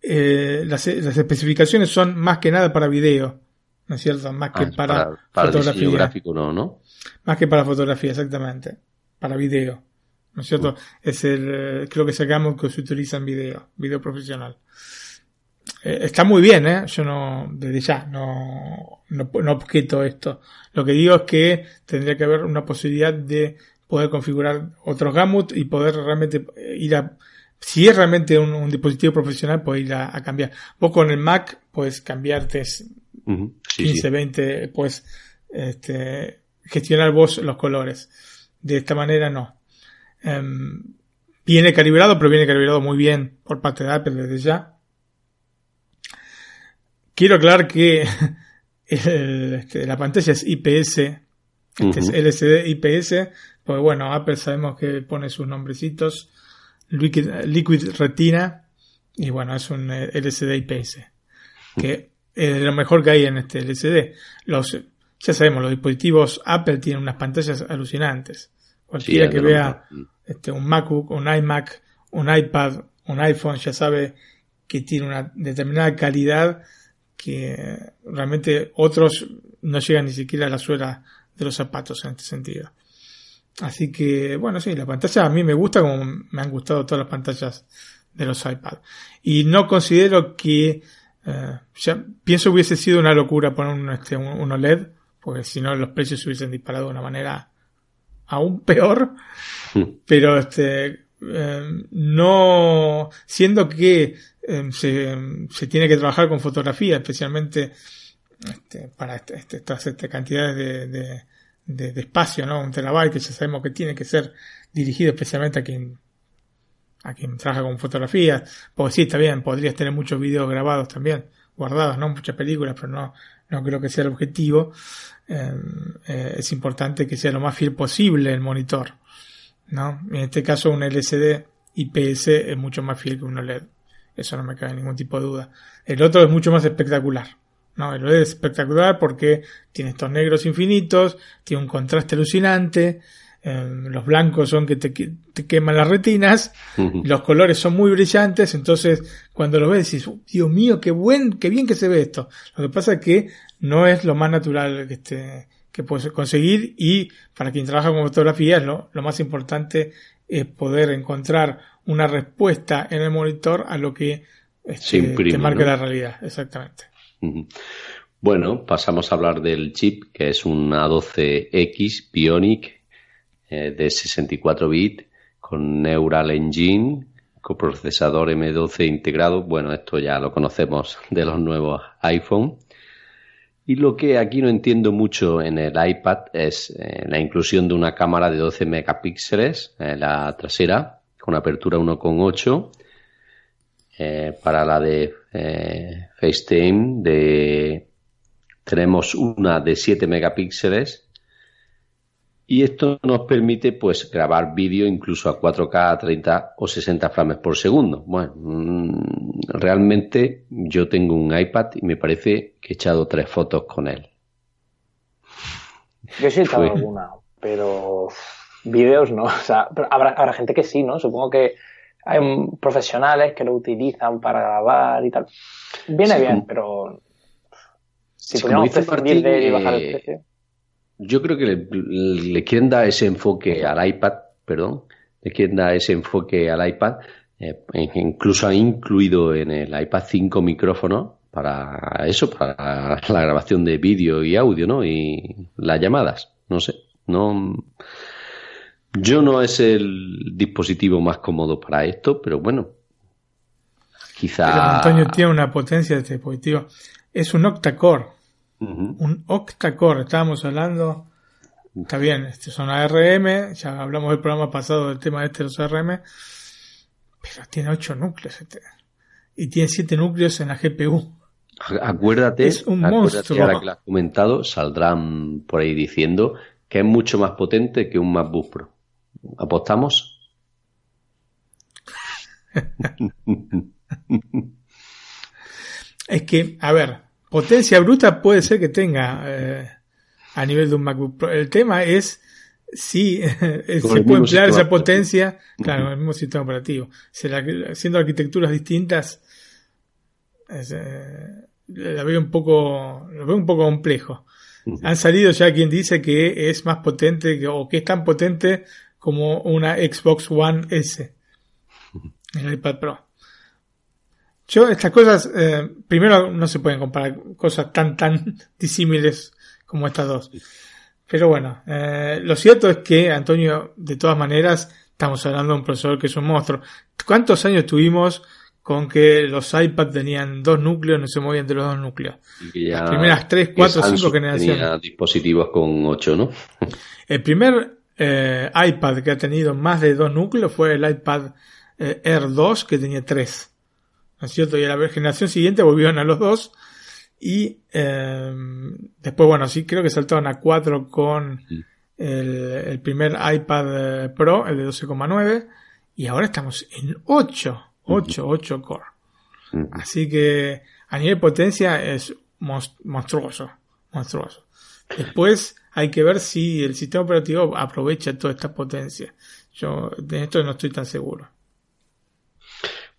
eh, las, especificaciones son más que nada para video, ¿no es cierto? Más que ah, para, fotografía. gráfico no, ¿no? Más que para fotografía, exactamente. Para video. ¿No es cierto? Mm. Es el, creo que sacamos que se utiliza en video, video profesional. Eh, está muy bien, ¿eh? Yo no, desde ya, no, no, no objeto esto. Lo que digo es que tendría que haber una posibilidad de poder configurar otros gamut y poder realmente ir a, si es realmente un, dispositivo profesional, puedes ir a, cambiar. Vos con el Mac puedes cambiarte 15, 20, pues este, gestionar vos los colores. De esta manera no. Em, viene calibrado, pero viene calibrado muy bien por parte de Apple desde ya. Quiero aclarar que este, la pantalla es IPS, este es LCD IPS, pues bueno, Apple sabemos que pone sus nombrecitos Liquid, Retina y bueno, es un eh, LCD IPS que es lo mejor que hay en este LCD. Los, ya sabemos, los dispositivos Apple tienen unas pantallas alucinantes. Cualquiera que vea este, un MacBook, un iMac, un iPad un iPhone ya sabe que tiene una determinada calidad que realmente otros no llegan ni siquiera a la suela de los zapatos en este sentido. Así que, bueno, sí, la pantalla a mí me gusta como me han gustado todas las pantallas de los iPad. Y no considero que, eh, ya pienso hubiese sido una locura poner un, este, un, OLED, porque si no los precios se hubiesen disparado de una manera aún peor. Pero este, eh, no, siendo que eh, se, se, tiene que trabajar con fotografía, especialmente este, para este, este, estas cantidades de, de, de, de, espacio, ¿no? Un terabyte que ya sabemos que tiene que ser dirigido especialmente a quien a quien trabaja con fotografía, pues sí, está bien, podrías tener muchos videos grabados también, guardados, ¿no? Muchas películas, pero no, no creo que sea el objetivo. Eh, eh, es importante que sea lo más fiel posible el monitor, ¿no? En este caso un LCD IPS es mucho más fiel que un OLED. Eso no me cabe ningún tipo de duda. El otro es mucho más espectacular. No, OLED es espectacular porque tiene estos negros infinitos, tiene un contraste alucinante, Em, los blancos son que te, queman las retinas, los colores son muy brillantes, entonces cuando lo ves dices, Dios mío, qué buen, qué bien que se ve esto. Lo que pasa es que no es lo más natural que, este, que puedes conseguir y para quien trabaja con fotografía lo, lo más importante es poder encontrar una respuesta en el monitor a lo que este, te marca la realidad, exactamente. Bueno, pasamos a hablar del chip, que es un A12X Bionic eh, de 64 bits con Neural Engine, con procesador M12 integrado. Bueno, esto ya lo conocemos de los nuevos iPhone. Y lo que aquí no entiendo mucho en el iPad es eh, la inclusión de una cámara de 12 megapíxeles en la trasera con apertura 1.8 eh, para la de FaceTime de tenemos una de 7 megapíxeles y esto nos permite pues grabar vídeo incluso a 4K, a 30 o 60 frames por segundo. Bueno, mm, realmente yo tengo un iPad y me parece que he echado tres fotos con él. Yo sí he echado alguna, pero vídeos no. O sea, habrá, habrá gente que sí, ¿no? Supongo que hay profesionales que lo utilizan para grabar y tal. Viene bien, pero si sí, pudiéramos prescindir de bajar el precio yo creo que le, quieren dar ese enfoque al iPad, perdón, le quieren dar ese enfoque al iPad. Eh, incluso han incluido en el iPad 5 micrófonos para eso, para la grabación de vídeo y audio, ¿no? Y las llamadas. No sé, no. Yo no es el dispositivo más cómodo para esto, pero bueno, quizá. Antonio tiene una potencia de este dispositivo. Es un octa-core. Un octa-core, estábamos hablando. Está bien, este son ARM, ya hablamos del programa pasado del tema este de los ARM, pero tiene 8 núcleos este, y tiene 7 núcleos en la GPU. Acuérdate, es un monstruo. ahora que lo has comentado, saldrán por ahí diciendo que es mucho más potente que un MacBook Pro. ¿Apostamos? es que, a ver, Potencia bruta puede ser que tenga eh, a nivel de un MacBook Pro. El tema es si se puede emplear esa potencia, claro, en el mismo sistema operativo. Siendo arquitecturas distintas, eh, la veo un poco, lo veo un poco complejo. Han salido ya quien dice que es más potente o que es tan potente como una Xbox One S, el iPad Pro. Yo, estas cosas, eh, primero no se pueden comparar cosas tan, tan disímiles como estas dos. Pero bueno, eh, lo cierto es que, Antonio, de todas maneras, estamos hablando de un procesador que es un monstruo. ¿Cuántos años tuvimos con que los iPad tenían dos núcleos, no se movían de los dos núcleos? Las primeras tres, cuatro, cinco generaciones. dispositivos con ocho, ¿no? el primer eh, iPad que ha tenido más de dos núcleos fue el iPad Air 2, que tenía tres. ¿no es cierto? Y a la generación siguiente volvieron a los dos. Y eh, después, bueno, sí, creo que saltaron a 4 con el, primer iPad eh, Pro, el de 12,9. Y ahora estamos en 8, 8, 8 core. Así que a nivel potencia es monstruoso, monstruoso. Después hay que ver si el sistema operativo aprovecha toda esta potencia. Yo de esto no estoy tan seguro.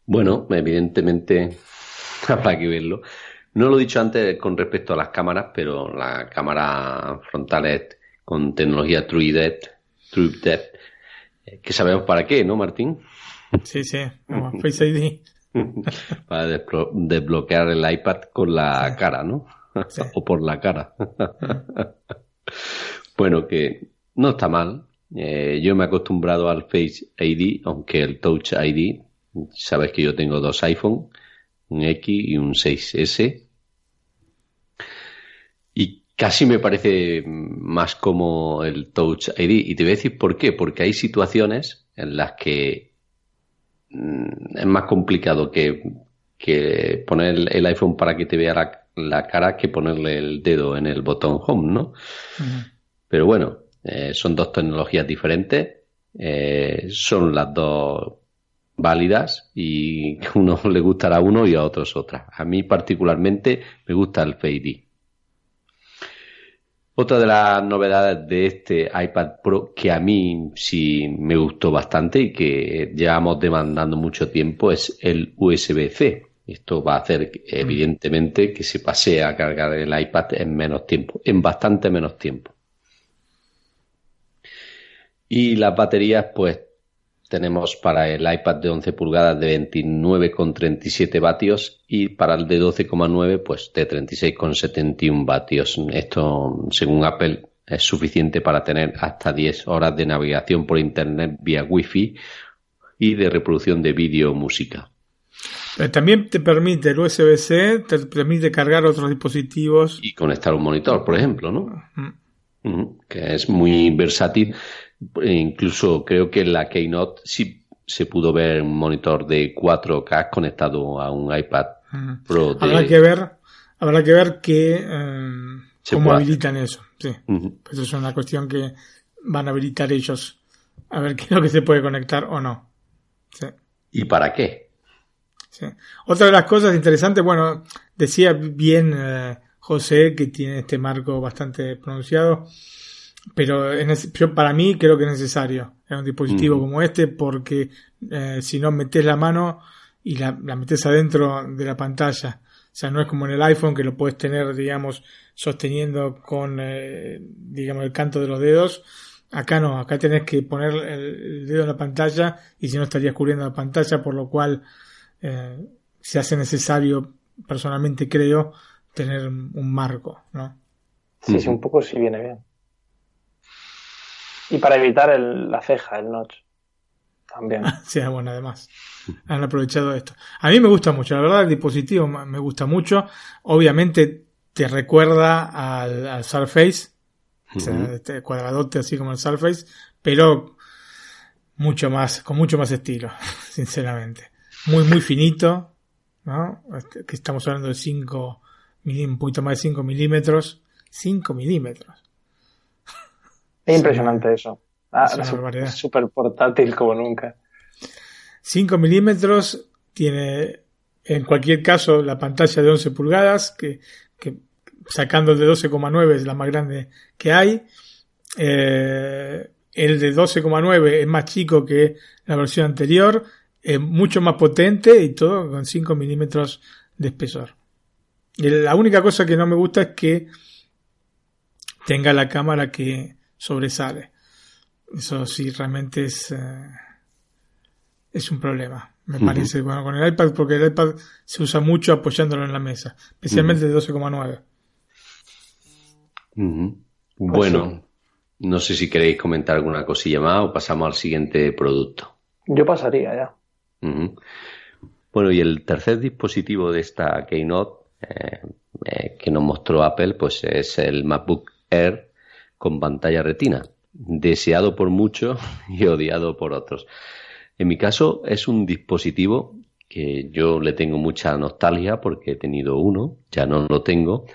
Bueno, evidentemente habrá que verlo. No lo he dicho antes con respecto a las cámaras, pero la cámara frontal es con tecnología True Depth, True Depth que sabemos para qué, ¿no, Martín? Sí, sí, Face ID. para desbloquear el iPad con la cara, ¿no? o por la cara. Bueno, que no está mal. Eh, yo me he acostumbrado al Face ID, aunque el Touch ID, sabes que yo tengo dos iPhone, un X y un 6S. Y casi me parece más como el Touch ID. Y te voy a decir por qué. Porque hay situaciones en las que mm, es más complicado que, que poner el iPhone para que te vea la, la cara que ponerle el dedo en el botón home, ¿no? Pero bueno, eh, son dos tecnologías diferentes, eh, son las dos válidas y a uno le gustará uno y a otros otra. A mí particularmente me gusta el Face Otra de las novedades de este iPad Pro que a mí sí me gustó bastante y que llevamos demandando mucho tiempo es el USB-C. Esto va a hacer, evidentemente, que se pase a cargar el iPad en menos tiempo, en bastante menos tiempo. Y las baterías, pues tenemos para el iPad de 11 pulgadas de 29,37 vatios y para el de 12,9 pues de 36,71 vatios. Esto, según Apple, es suficiente para tener hasta 10 horas de navegación por Internet vía Wi-Fi y de reproducción de vídeo o música. Eh, también te permite el USB-C, te permite cargar otros dispositivos. Y conectar un monitor, por ejemplo, ¿no? Que es muy versátil. Incluso creo que en la Keynote sí se pudo ver un monitor de 4K conectado a un iPad Pro. Habrá que ver, habrá que ver que, eh, cómo habilitan eso. Sí. Pues eso es una cuestión que van a habilitar ellos. A ver qué es lo que se puede conectar o no. ¿Y para qué? Otra de las cosas interesantes, bueno, decía bien eh, José que tiene este marco bastante pronunciado, pero yo para mí creo que es necesario en un dispositivo como este porque eh, si no metes la mano y la, metes adentro de la pantalla, o sea, no es como en el iPhone que lo puedes tener, digamos, sosteniendo con, eh, digamos, el canto de los dedos. Acá no, acá tenés que poner el, dedo en la pantalla y si no estarías cubriendo la pantalla, por lo cual eh, se hace necesario, personalmente creo, tener un marco, ¿no? Sí, sí, un poco sí viene bien. Y para evitar el, la ceja, el notch. También. sí, bueno, además. Han aprovechado esto. A mí me gusta mucho, la verdad, el dispositivo me gusta mucho. Obviamente te recuerda al, Surface, este cuadradote así como el Surface, pero mucho más, con mucho más estilo, sinceramente muy, muy finito, ¿no? Este, que estamos hablando de 5 un poquito más de 5 milímetros. 5 milímetros. Es impresionante eso. Ah, es súper portátil como nunca. 5 milímetros tiene, en cualquier caso, la pantalla de 11 pulgadas, que, que sacando el de 12,9 es la más grande que hay. Eh, el de 12,9 es más chico que la versión anterior es mucho más potente y todo con 5 milímetros de espesor. Y la única cosa que no me gusta es que tenga la cámara que sobresale. Eso sí realmente es, eh, es un problema. Me parece, bueno, con el iPad, porque el iPad se usa mucho apoyándolo en la mesa, especialmente de 12,9. Bueno, no sé si queréis comentar alguna cosilla más o pasamos al siguiente producto. Yo pasaría ya. Bueno, y el tercer dispositivo de esta Keynote eh, eh, que nos mostró Apple, pues es el MacBook Air con pantalla retina, deseado por muchos y odiado por otros. En mi caso es un dispositivo que yo le tengo mucha nostalgia porque he tenido uno, ya no lo tengo,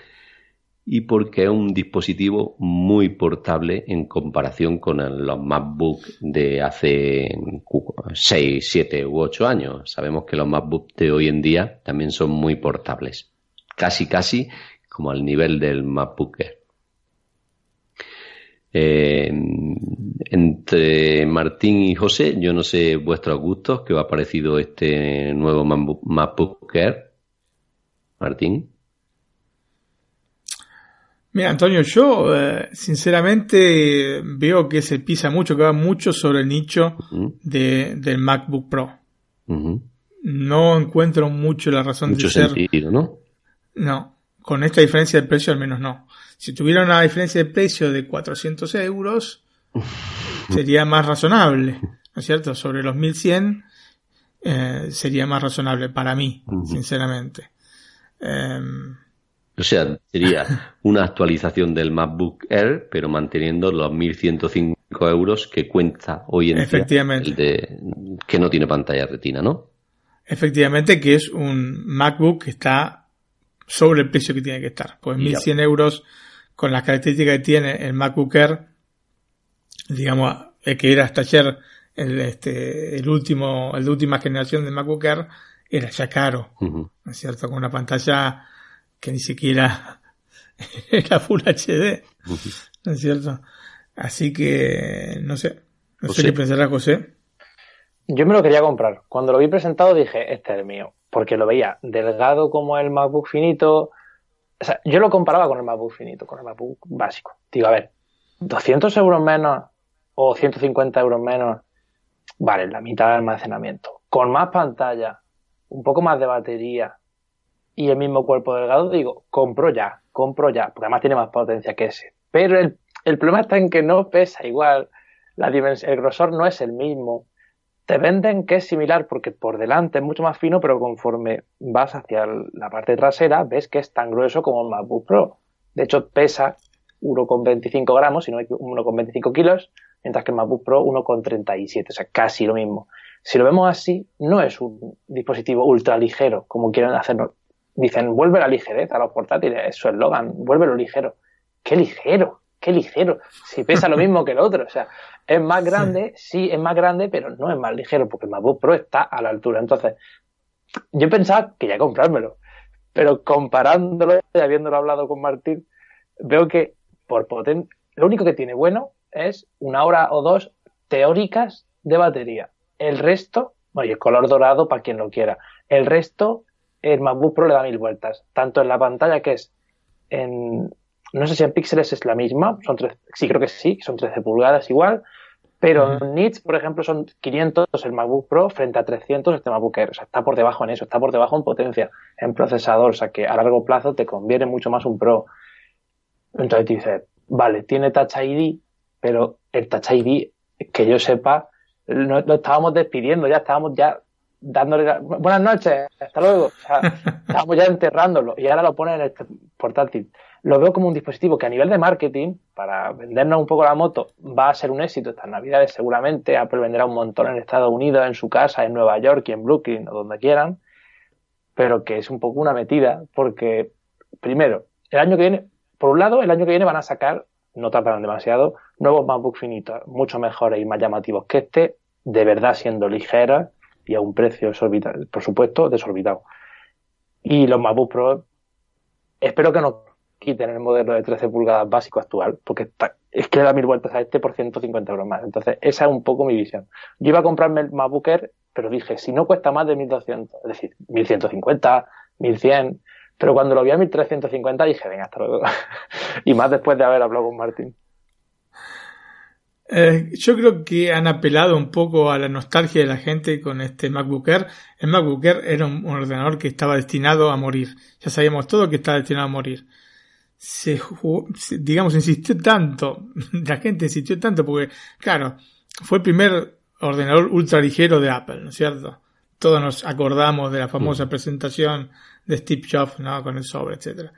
y porque es un dispositivo muy portable en comparación con los MacBook de hace 6, 7 u 8 años. Sabemos que los MacBook de hoy en día también son muy portables, casi casi como al nivel del MacBook Air. Eh, entre Martín y José, yo no sé vuestros gustos, ¿qué os ha parecido este nuevo MacBook Air? Martín. Mira, Antonio, yo eh, sinceramente veo que se pisa mucho, que va mucho sobre el nicho de, del MacBook Pro. No encuentro mucho la razón mucho de ser. sentido, ¿no? No, con esta diferencia de precio al menos no. Si tuviera una diferencia de precio de 400 euros, sería más razonable, ¿no es cierto? Sobre los 1100 eh, sería más razonable para mí, sinceramente. Em, o sea, sería una actualización del MacBook Air, pero manteniendo los 1105 euros que cuenta hoy en día el de, que no tiene pantalla retina, ¿no? Efectivamente, que es un MacBook que está sobre el precio que tiene que estar. Pues 1100 euros con las características que tiene el MacBook Air, digamos, el que era hasta ayer el, este, el último, el de última generación de MacBook Air, era ya caro, ¿no es cierto? Con una pantalla que ni siquiera era Full HD, ¿no es cierto? Así que, no sé, no sé qué pensará José. Yo me lo quería comprar. Cuando lo vi presentado dije, este es el mío, porque lo veía delgado como el MacBook finito. O sea, yo lo comparaba con el MacBook finito, con el MacBook básico. Digo, a ver, 200 euros menos o 150 euros menos, vale, la mitad de almacenamiento. Con más pantalla, un poco más de batería, y el mismo cuerpo delgado, digo, compro ya, compro ya, porque además tiene más potencia que ese. Pero el, el problema está en que no pesa igual, la el grosor no es el mismo. Te venden que es similar porque por delante es mucho más fino, pero conforme vas hacia la parte trasera ves que es tan grueso como el MacBook Pro. De hecho, pesa 1,25 gramos, si no 1,25 kilos, mientras que el MacBook Pro 1,37, o sea, casi lo mismo. Si lo vemos así, no es un dispositivo ultra ligero, como quieren hacernos dicen, vuelve la ligereza a los portátiles, es su eslogan, vuelve lo ligero. ¡Qué ligero! ¡Qué ligero! Si pesa lo mismo que el otro. O sea, es más grande, sí. es más grande, pero no es más ligero, porque el MacBook Pro está a la altura. Entonces, yo pensaba que ya comprármelo, pero comparándolo y habiéndolo hablado con Martín, veo que por potente, lo único que tiene bueno es una hora o dos teóricas de batería. El resto, oye, color dorado para quien lo quiera. El resto el MacBook Pro le da mil vueltas. Tanto en la pantalla que es en, no sé si en píxeles es la misma, son tres, sí creo que sí, son 13 pulgadas igual, pero en nits, por ejemplo, son 500 el MacBook Pro frente a 300 este MacBook Air. O sea, está por debajo en eso, está por debajo en potencia, en procesador, o sea que a largo plazo te conviene mucho más un Pro. Entonces te dices, vale, tiene Touch ID, pero el Touch ID, que yo sepa, lo, lo estábamos despidiendo, ya estábamos ya dándole buenas noches, hasta luego. O sea, estamos ya enterrándolo y ahora lo ponen en este portátil. Lo veo como un dispositivo que a nivel de marketing, para vendernos un poco la moto, va a ser un éxito estas navidades seguramente. Apple venderá un montón en Estados Unidos, en su casa, en Nueva York y en Brooklyn o donde quieran, pero que es un poco una metida porque, primero, el año que viene, por un lado, el año que viene van a sacar, no tardarán demasiado, nuevos MacBook finitos, mucho mejores y más llamativos que este, de verdad siendo ligeros y a un precio por supuesto, desorbitado. Y los MacBook Pro, espero que no quiten el modelo de 13 pulgadas básico actual, porque es que le da mil vueltas a este por 150 euros más. Entonces, esa es un poco mi visión. Yo iba a comprarme el MacBook Air, pero dije, si no cuesta más de 1200, es decir, 1150, 1100, pero cuando lo vi a 1350 dije, venga, hasta luego. y más después de haber hablado con Martín. Eh, yo creo que han apelado un poco a la nostalgia de la gente con este MacBook Air. El MacBook Air era un, ordenador que estaba destinado a morir. Ya sabíamos todo que estaba destinado a morir. Se, digamos, insistió tanto, la gente insistió tanto porque, claro, fue el primer ordenador ultra ligero de Apple, ¿no es cierto? Todos nos acordamos de la famosa mm. presentación de Steve Jobs, ¿no? Con el sobre, etcétera.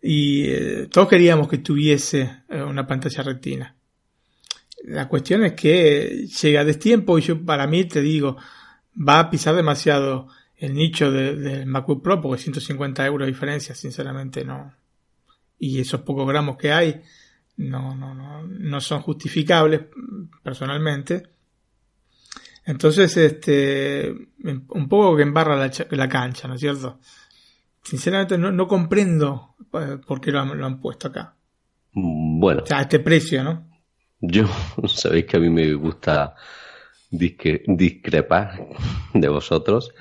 Y eh, todos queríamos que tuviese eh, una pantalla retina la cuestión es que llega a destiempo y yo para mí te digo, va a pisar demasiado el nicho del de MacBook Pro porque 150 euros de diferencia, sinceramente no. Y esos pocos gramos que hay no, no, no, no son justificables personalmente. Entonces, este, un poco que embarra la, la cancha, ¿no es cierto? Sinceramente no, no comprendo eh, por qué lo han, lo han puesto acá. Mm, bueno. O sea, a este precio, ¿no? Yo, sabéis que a mí me gusta discrepar de vosotros.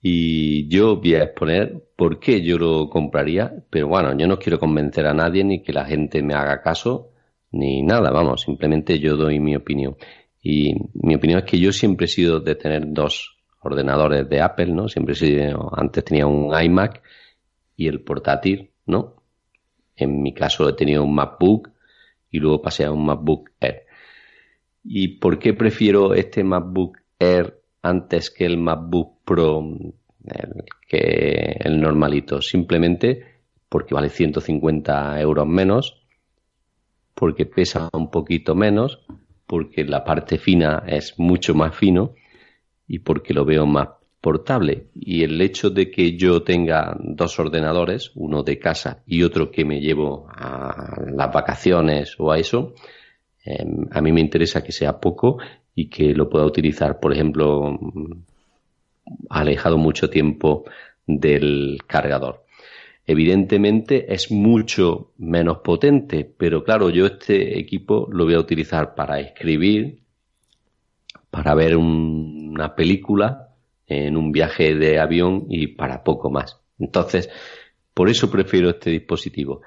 Y yo voy a exponer por qué yo lo compraría, pero bueno, yo no quiero convencer a nadie ni que la gente me haga caso ni nada, vamos, simplemente yo doy mi opinión. Y mi opinión es que yo siempre he sido de tener dos ordenadores de Apple, ¿no? Siempre he sido, antes tenía un iMac y el portátil, ¿no? En mi caso he tenido un MacBook y luego pasé a un MacBook Air. ¿Y por qué prefiero este MacBook Air antes que el MacBook Pro, que el normalito? Simplemente porque vale 150 euros menos, porque pesa un poquito menos, porque la parte fina es mucho más fino y porque lo veo más portable. Y el hecho de que yo tenga dos ordenadores, uno de casa y otro que me llevo a las vacaciones o a eso, em, a mí me interesa que sea poco y que lo pueda utilizar, por ejemplo, alejado mucho tiempo del cargador. Evidentemente es mucho menos potente, pero claro, yo este equipo lo voy a utilizar para escribir, para ver una película, en un viaje de avión y para poco más. Entonces, por eso prefiero este dispositivo.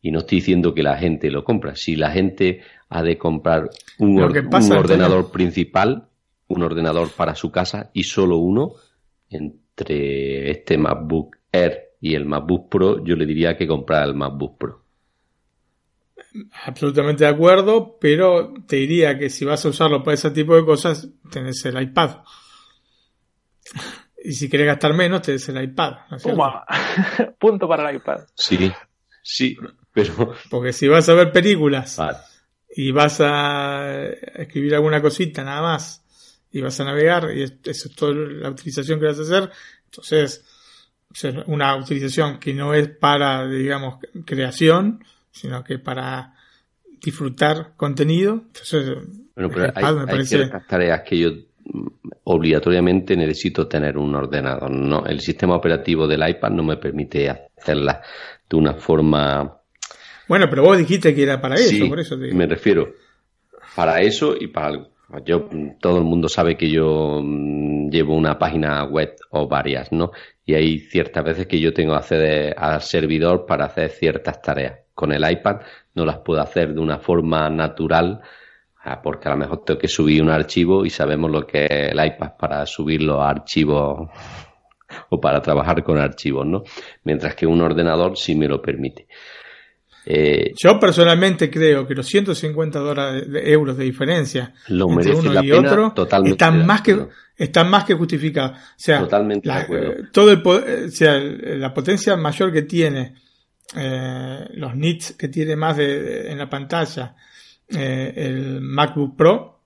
Y no estoy diciendo que la gente lo compra. Si la gente ha de comprar un, ordenador principal, un ordenador para su casa y solo uno, entre este MacBook Air y el MacBook Pro, yo le diría que comprara el MacBook Pro. Absolutamente de acuerdo, pero te diría que si vas a usarlo para ese tipo de cosas, tenés el iPad. Y si quieres gastar menos, te des el iPad. Punto para el iPad. Sí, sí, pero. Porque si vas a ver películas y vas a escribir alguna cosita nada más y vas a navegar y eso es toda la utilización que vas a hacer, entonces una utilización que no es para, digamos, creación, sino que para disfrutar contenido. Entonces, bueno, pero hay, me parece... tareas que yo obligatoriamente necesito tener un ordenador. No, el sistema operativo del iPad no me permite hacerla de una forma. Bueno, pero vos dijiste que era para eso, por eso Me refiero para eso y para yo todo el mundo sabe que yo mm, llevo una página web o varias, ¿no? Y hay ciertas veces que yo tengo que acceder al servidor para hacer ciertas tareas. Con el iPad no las puedo hacer de una forma natural porque a lo mejor tengo que subir un archivo y sabemos lo que es el iPad para subir los archivos o para trabajar con archivos, ¿no? Mientras que un ordenador sí me lo permite. Eh, Yo personalmente creo que los 150 dólares de euros de diferencia entre uno y otro están más que están más que justificados. O sea, totalmente la, de acuerdo. todo el, o sea, la potencia mayor que tiene, eh, los nits que tiene más de, en la pantalla, eh, el MacBook Pro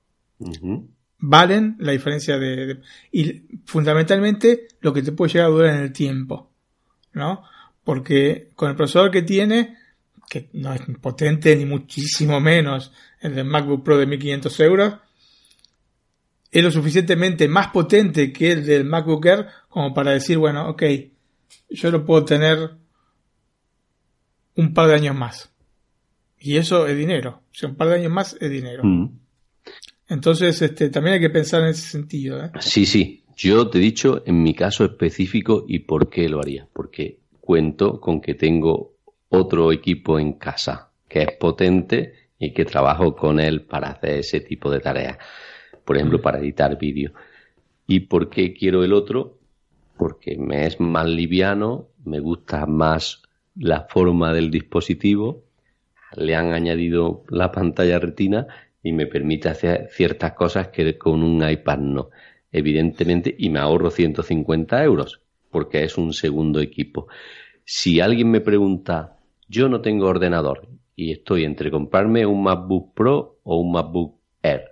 valen la diferencia de, y fundamentalmente lo que te puede llegar a durar en el tiempo, ¿no? Porque con el procesador que tiene, que no es potente ni muchísimo menos el del MacBook Pro de 1500 euros, es lo suficientemente más potente que el del MacBook Air como para decir, bueno, ok, yo lo puedo tener un par de años más. Y eso es dinero. O sea, un par de años más es dinero. Mm. Entonces, este, también hay que pensar en ese sentido. ¿eh? Sí, sí. Yo te he dicho en mi caso específico y por qué lo haría. Porque cuento con que tengo otro equipo en casa que es potente y que trabajo con él para hacer ese tipo de tareas. Por ejemplo, para editar vídeo. ¿Y por qué quiero el otro? Porque me es más liviano, me gusta más la forma del dispositivo le han añadido la pantalla retina y me permite hacer ciertas cosas que con un iPad no. Evidentemente, y me ahorro 150 euros, porque es un segundo equipo. Si alguien me pregunta, yo no tengo ordenador y estoy entre comprarme un MacBook Pro o un MacBook Air,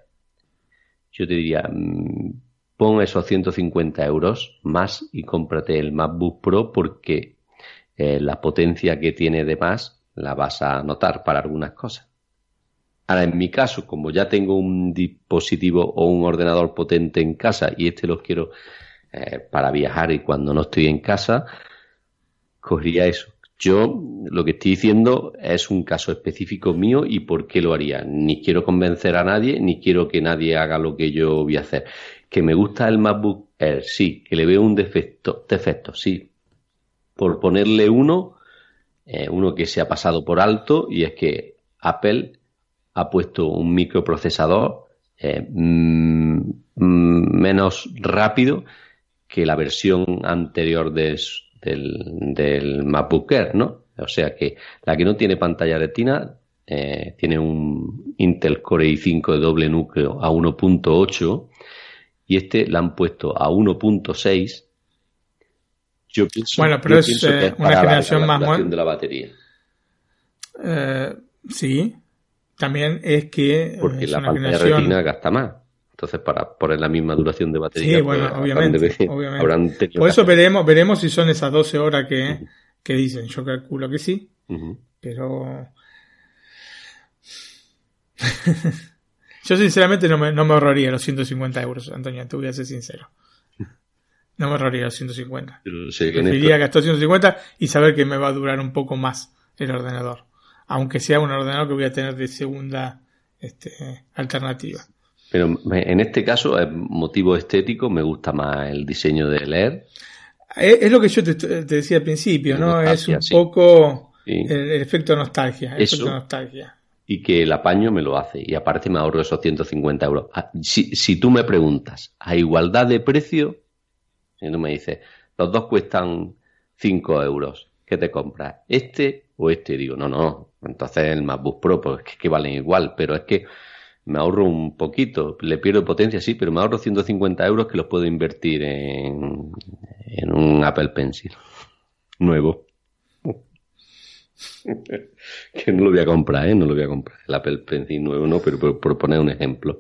yo te diría, mm, pon esos 150 euros más y cómprate el MacBook Pro porque eh, la potencia que tiene de más la vas a notar para algunas cosas. Ahora, en mi caso, como ya tengo un dispositivo o un ordenador potente en casa y este lo quiero eh, para viajar y cuando no estoy en casa, cogería eso. Yo lo que estoy diciendo es un caso específico mío y por qué lo haría. Ni quiero convencer a nadie, ni quiero que nadie haga lo que yo voy a hacer. Que me gusta el MacBook Air, sí. Que le veo un defecto, defecto, sí. Por ponerle uno, eh, uno que se ha pasado por alto, y es que Apple ha puesto un microprocesador eh, mm, mm, menos rápido que la versión anterior del, MacBook Air, ¿no? O sea que la que no tiene pantalla retina eh, tiene un Intel Core i5 de doble núcleo a 1.8 y este la han puesto a 1.6. Yo pienso, bueno, pero es, eh, una generación más de la batería. Eh, sí, también es que porque es la una pantalla generación... retina gasta más. Entonces, para poner la misma duración de batería, Sí, bueno, pues, obviamente, de- obviamente. habrán Por eso que- veremos, veremos si son esas 12 horas que, que dicen. Yo calculo que sí, pero... Yo sinceramente no me, no me ahorraría los 150 euros, Antonio, te voy a ser sincero. No me ahorraría los 150. Pero sé que en Preferiría esto- gastar 150 y saber que me va a durar un poco más el ordenador. Aunque sea un ordenador que voy a tener de segunda este, alternativa. pero en este caso, motivo estético, me gusta más el diseño del Air. Es, es lo que yo te, te decía al principio, ¿no? Es un sí. poco Sí. el, el efecto nostalgia. El Eso. efecto nostalgia. y que el apaño me lo hace y aparte me ahorro esos 150 euros. Ah, Si, si tú me preguntas, a igualdad de precio, y tú me dices, los dos cuestan 5 euros, ¿qué te compras? ¿Este o este? Digo, no, no, entonces el MacBook Pro, pues es que valen igual, pero es que me ahorro un poquito, le pierdo potencia, sí, pero me ahorro 150 euros que los puedo invertir en, en un Apple Pencil nuevo. que no lo voy a comprar, ¿eh? No lo voy a comprar. El Apple Pencil nuevo no, pero por, por poner un ejemplo.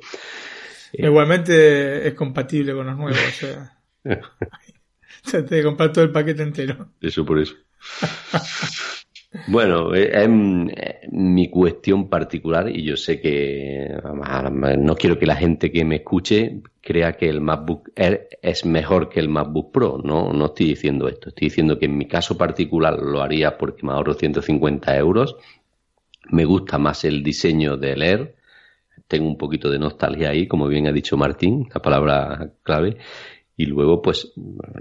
Igualmente es compatible con los nuevos. O sea, o sea, te de comprar todo el paquete entero. Eso por eso. Bueno, eh, es mm, eh, mi cuestión particular y yo sé que no quiero que la gente que me escuche crea que el MacBook Air es mejor que el MacBook Pro. No, no estoy diciendo esto. Estoy diciendo que en mi caso particular lo haría porque me ahorro 150 euros. Me gusta más el diseño del Air. Tengo un poquito de nostalgia ahí, como bien ha dicho Martín, la palabra clave. Y luego, pues,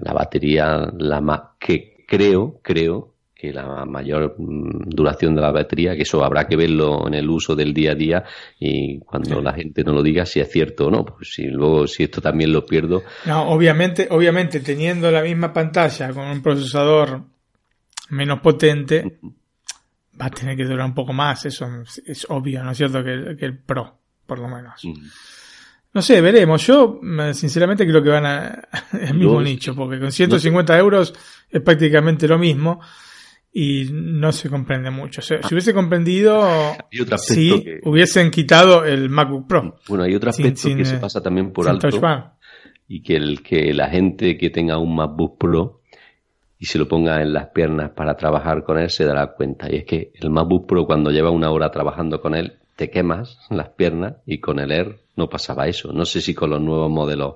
la batería, la más que creo, creo que la mayor mm, duración de la batería, que eso habrá que verlo en el uso del día a día y cuando la gente no lo diga si es cierto o no, pues si luego si esto también lo pierdo, No, obviamente, obviamente teniendo la misma pantalla con un procesador menos potente, va a tener que durar un poco más. Eso es, es obvio, ¿no es cierto? Que, el- que el Pro, por lo menos. mm, No sé, veremos. Yo, mm, sinceramente, creo que van a el mismo nicho, porque con 150 euros es prácticamente lo mismo y no se comprende mucho. O sea, si hubiese comprendido, sí, que- hubiesen quitado el MacBook Pro. bueno, hay otro aspecto sin, que se eh, pasa también por alto y que el que la gente que tenga un MacBook Pro y se lo ponga en las piernas para trabajar con él se dará cuenta. Y es que el MacBook Pro cuando lleva una hora trabajando con él te quemas las piernas y con el Air no pasaba eso. No sé si con los nuevos modelos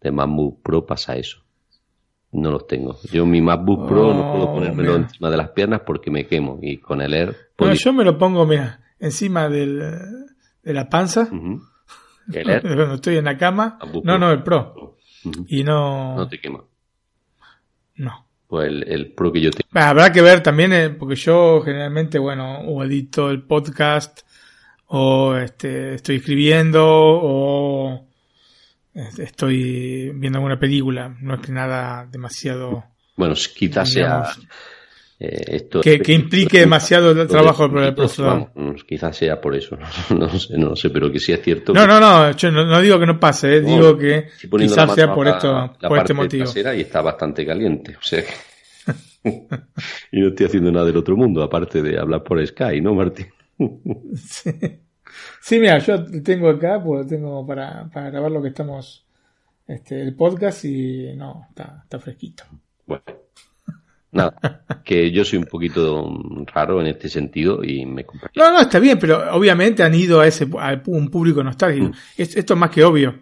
de MacBook Pro pasa eso. No los tengo. Yo mi MacBook Pro no puedo Oh, ponérmelo mira. encima de las piernas porque me quemo y con el Air Bueno, yo me lo pongo, mira, encima del, de la panza. El Air cuando estoy en la cama. MacBook No, Pro. no, el Pro. Y no, no te quema. no. Pues el, el Pro que yo tengo. Habrá que ver también, eh, porque yo generalmente, bueno, o edito el podcast, o este, estoy escribiendo, o este, estoy viendo alguna película. No es que nada demasiado Bueno, quizás sea eh, esto que, que implique demasiado el trabajo por el Entonces, procesador. vamos, quizás sea por eso, no, no sé, no sé, pero que sí es cierto. No, que no, no, yo no, no digo que no pase, eh, digo que quizás sea por esto, la por este motivo. y está bastante caliente, o sea que... y no estoy haciendo nada del otro mundo, aparte de hablar por Sky, ¿no, Martín? Sí. Sí, mira, yo tengo acá, pues tengo para, para grabar lo que estamos, este, el podcast y no, está, está fresquito. Bueno, nada, que yo soy un poquito raro en este sentido y me compré. No, no, está bien, pero obviamente han ido a ese, a un público nostálgico. Mm. Es- esto es más que obvio.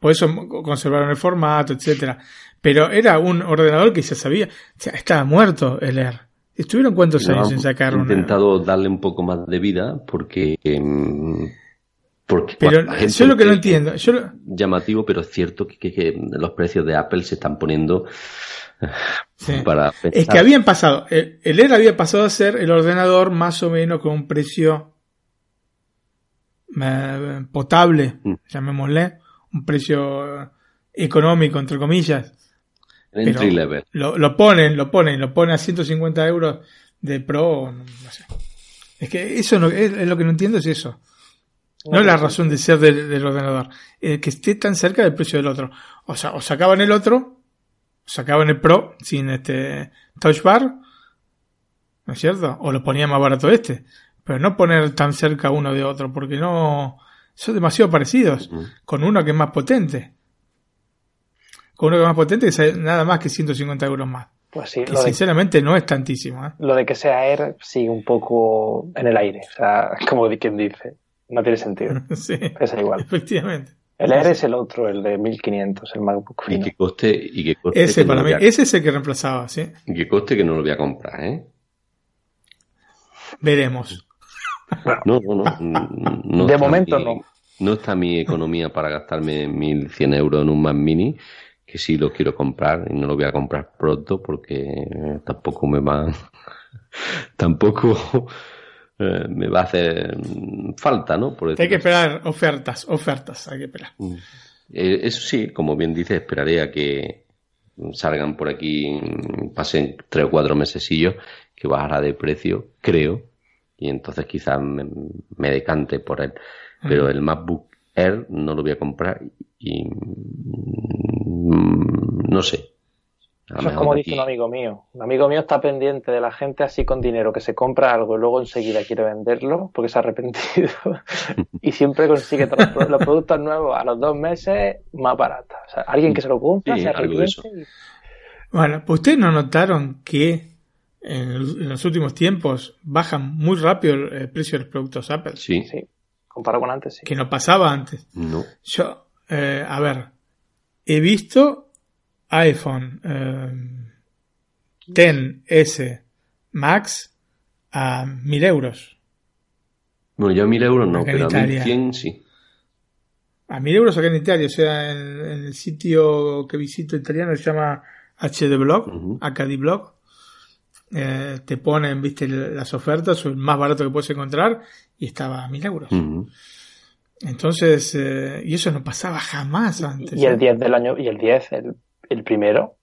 Por eso conservaron el formato, etcétera. Pero era un ordenador que se sabía, o sea, estaba muerto el Air. ¿Estuvieron cuántos años sin sacar una? He intentado darle un poco más de vida porque... Em, porque pero yo lo que no entiendo... Yo Llamativo, pero es cierto que, los precios de Apple se están poniendo... Para es que habían pasado, el, el Air había pasado a ser el ordenador más o menos con un precio eh, potable, mm. llamémosle, un precio económico, entre comillas. Entry level. Lo, ponen, lo ponen, lo ponen a 150 euros de pro, no, sé. Es que eso no, es, lo que no entiendo es eso. No es la razón de ser del, ordenador. que esté tan cerca del precio del otro. O sea, o sacaban el otro, o sacaban el Pro sin este Touch Bar, ¿no es cierto? O lo ponían más barato este. Pero no poner tan cerca uno de otro, porque no. Son demasiado parecidos. Con uno que es más potente con uno que es más potente es nada más que 150 euros más. Pues sí, sinceramente no es tantísimo. ¿eh? Lo de que sea Air sigue un poco en el aire, o sea, como quien dice, no tiene sentido. sí, es igual. Efectivamente. El Air es el otro, el de 1500, el MacBook Y que coste, y que coste ese para mí, ese es el que reemplazaba, sí. Y que coste que no lo voy a comprar, ¿eh? Veremos. No, no, no. de momento no. No está mi economía para gastarme 1.100 euros en un Mac Mini que sí lo quiero comprar y no lo voy a comprar pronto porque tampoco me va tampoco eh, me va a hacer falta, ¿no? hay que esperar ofertas, ofertas, hay que esperar. Mm. Eh, eso sí, como bien dice, esperaré a que salgan por aquí, pasen tres o cuatro mesecillos, que bajará de precio, creo, y entonces quizás me, decante por él. Pero mm. el MacBook Air no lo voy a comprar y Mm, no sé. Eso es como dice un amigo mío. Un amigo mío está pendiente de la gente así con dinero que se compra algo y luego enseguida quiere venderlo porque se ha arrepentido y siempre consigue los, productos nuevos a los dos meses más baratos. O sea, alguien que se lo compra se arrepiente. Bueno, pues ustedes no notaron que en, los últimos tiempos bajan muy rápido el, precio de los productos Apple. Sí. Sí. Comparado con antes, sí. Que no pasaba antes. No. Yo, eh, a ver, he visto iPhone 10S eh, Max a 1000 euros. Bueno, yo a 1000 euros no, pero a 1100 sí. A 1000 euros acá en Italia, o sea, en, el sitio que visito italiano se llama HD Blog, uh Blog. Eh, te ponen, viste, las ofertas, el más barato que puedes encontrar, y estaba a 1000 euros. Entonces, eh, y eso no pasaba jamás antes. Y el 10 del año, y el 10, el, el primero,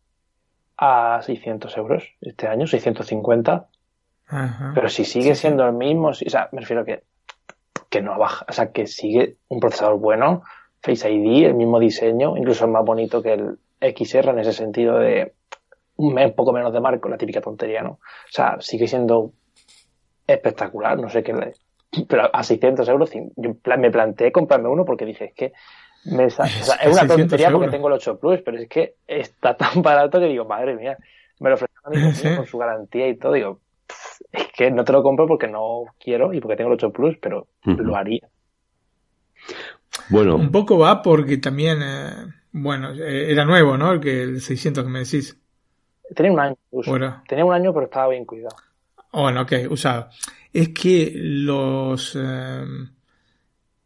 a 600 euros este año, 650. Ajá. Pero si sigue siendo el mismo, o sea, me refiero a que, que no baja, o sea, que sigue un procesador bueno, Face ID, el mismo diseño, incluso más bonito que el XR en ese sentido de un poco menos de marco, la típica tontería, ¿no? O sea, sigue siendo espectacular, no sé qué le, pero a 600 euros, yo me planteé comprarme uno porque dije, es que es una tontería porque tengo el 8 Plus, pero es que está tan barato que digo, madre mía, me lo ofrecen a con su garantía y todo, digo, es que no te lo compro porque no quiero y porque tengo el 8 Plus, pero lo haría. Bueno. Un poco va porque también, eh, bueno, eh, era nuevo, ¿no? El que el 600 que me decís. Tenía un año. Tenía un año, pero estaba bien cuidado. Bueno, ok, usado es que los... Eh,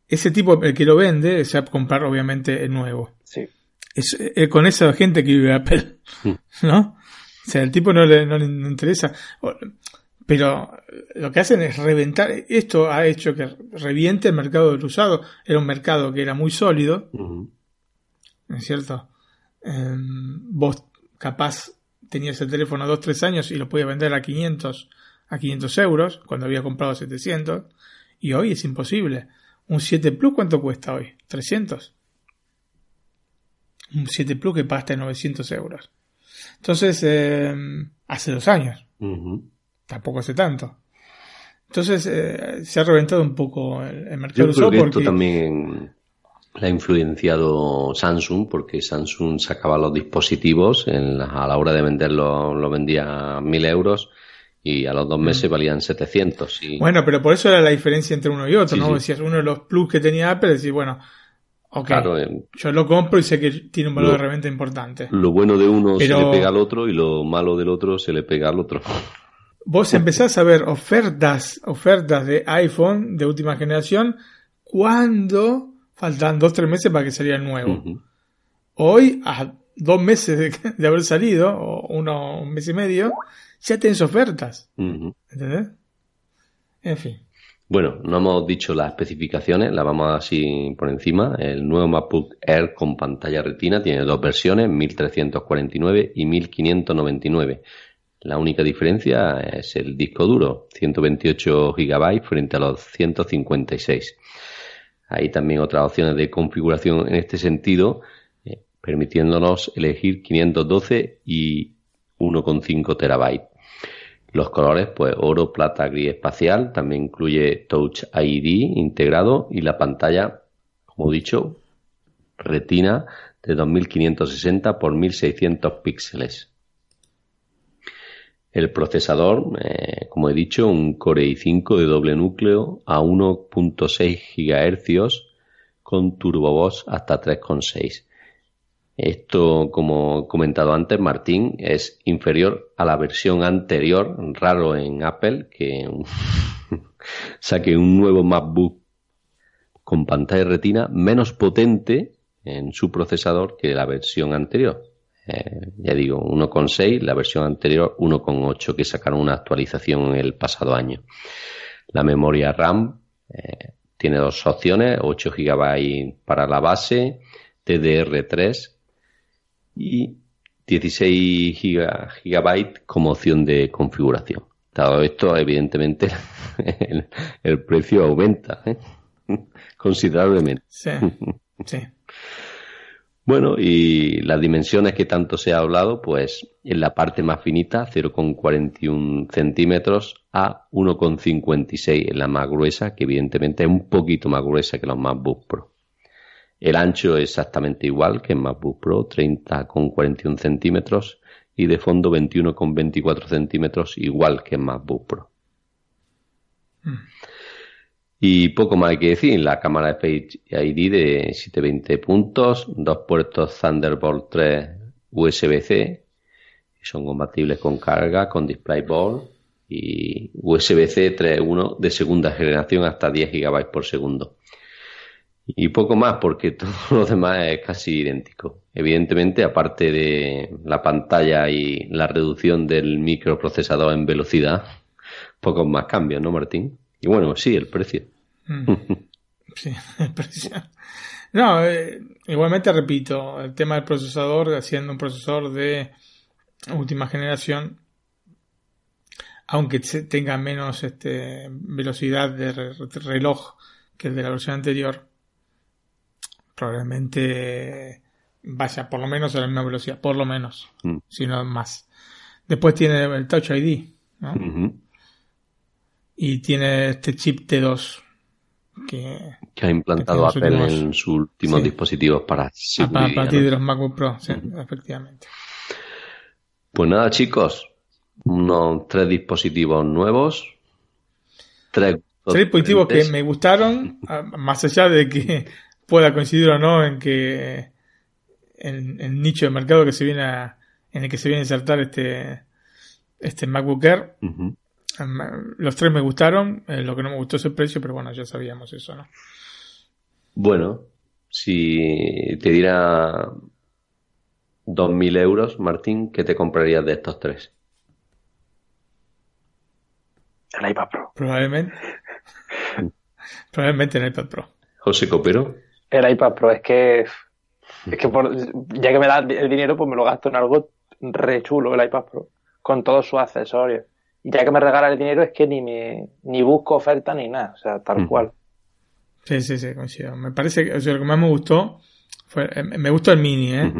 ese tipo, el que lo vende, se va a comprar obviamente el nuevo. Sí. Es, con esa gente que vive Apple, ¿no? O sea, el tipo no le, no le interesa. Pero lo que hacen es reventar. Esto ha hecho que reviente el mercado del usado. Era un mercado que era muy sólido. ¿No es cierto? Em, vos capaz tenías el teléfono a 2-3 años y lo podías vender a 500 a 500 euros cuando había comprado 700 y hoy es imposible. Un 7 Plus, ¿cuánto cuesta hoy? 300. Un 7 Plus que pasta 900 euros. Entonces, eh, hace dos años. Tampoco hace tanto. Entonces, eh, se ha reventado un poco el, mercado. Yo creo que esto también le ha influenciado Samsung porque Samsung sacaba los dispositivos a la hora de venderlo lo vendía a 1000 euros y a los dos meses mm. valían 700. Y... Bueno, pero por eso era la diferencia entre uno y otro, ¿no? Decías, uno de los plus que tenía Apple, decís, bueno, ok, eh, yo lo compro y sé que tiene un valor de reventa importante. Lo bueno de uno se le pega al otro y lo malo del otro se le pega al otro. vos empezás a ver ofertas, ofertas de iPhone de última generación cuando faltan dos, tres meses para que saliera el nuevo. Hoy, a dos meses de, haber salido, o uno, un mes y medio, ya tenés ofertas. ¿Entendés? En fin. Bueno, no hemos dicho las especificaciones, las vamos así por encima. El nuevo MacBook Air con pantalla retina tiene dos versiones, 1349 y 1599. La única diferencia es el disco duro, 128 GB frente a los 156. Hay también otras opciones de configuración en este sentido, eh, permitiéndonos elegir 512 y 1,5 terabytes. Los colores, pues oro, plata, gris espacial, también incluye Touch ID integrado y la pantalla, como dicho, retina de 2560 por 1600 píxeles. El procesador, eh, como he dicho, un Core i5 de doble núcleo a 1.6 GHz con turbovoz hasta 3.6. Esto, como comentado antes, Martín, es inferior a la versión anterior, raro en Apple, que saque un nuevo MacBook con pantalla retina menos potente en su procesador que la versión anterior. Eh, ya digo, 1,6, la versión anterior 1,8 que sacaron una actualización el pasado año. La memoria RAM eh, tiene dos opciones, 8 GB para la base, DDR3 y 16 GB como opción de configuración. Dado esto, evidentemente, el, precio aumenta ¿eh? considerablemente. Sí, sí. Bueno, y las dimensiones que tanto se ha hablado, pues en la parte más finita, 0,41 centímetros a 1,56 en la más gruesa, que evidentemente es un poquito más gruesa que los MacBook Pro. El ancho es exactamente igual que en MacBook Pro, 30,41 centímetros, y de fondo 21,24 centímetros, igual que en MacBook Pro. Mm. Y poco más hay que decir, la cámara Face ID de 720 puntos, dos puertos Thunderbolt 3 USB-C, son compatibles con carga, con DisplayPort y USB-C 3.1 de segunda generación hasta 10 GB por segundo. Y poco más porque todo lo demás es casi idéntico. Evidentemente, aparte de la pantalla y la reducción del microprocesador en velocidad, pocos más cambios, ¿no, Martín? Y bueno, sí, el precio. Mm. sí, el precio. No, eh, igualmente repito, el tema del procesador, haciendo un procesador de última generación, aunque tenga menos este, velocidad de reloj que el de la versión anterior, probablemente vaya por lo menos a la misma velocidad, por lo menos, mm. si no más. Después tiene el Touch ID, ¿no? Y tiene este chip T2 que, ha implantado Apple en sus últimos dispositivos para a, partir de los MacBook Pro, sí, efectivamente. Pues nada, chicos, unos tres dispositivos nuevos, tres, dispositivos que me gustaron, más allá de que pueda coincidir o no en que en el nicho de mercado que se viene en el que se viene a insertar este este MacBook Air. Los tres me gustaron, eh, lo que no me gustó es el precio, pero bueno, ya sabíamos eso, ¿no? Bueno, si te diera 2.000 euros, Martín, ¿qué te comprarías de estos tres? El iPad Pro. Probablemente. Probablemente el iPad Pro. José Copero. El iPad Pro, es que. Es que por, ya que me da el dinero, pues me lo gasto en algo re chulo, el iPad Pro. Con todos sus accesorios ya que me regala el dinero es que ni me ni busco oferta ni nada, o sea, tal cual. Sí, sí, sí, coincido. Me parece que, o sea, lo que más me gustó fue, eh, me gustó el mini, ¿eh?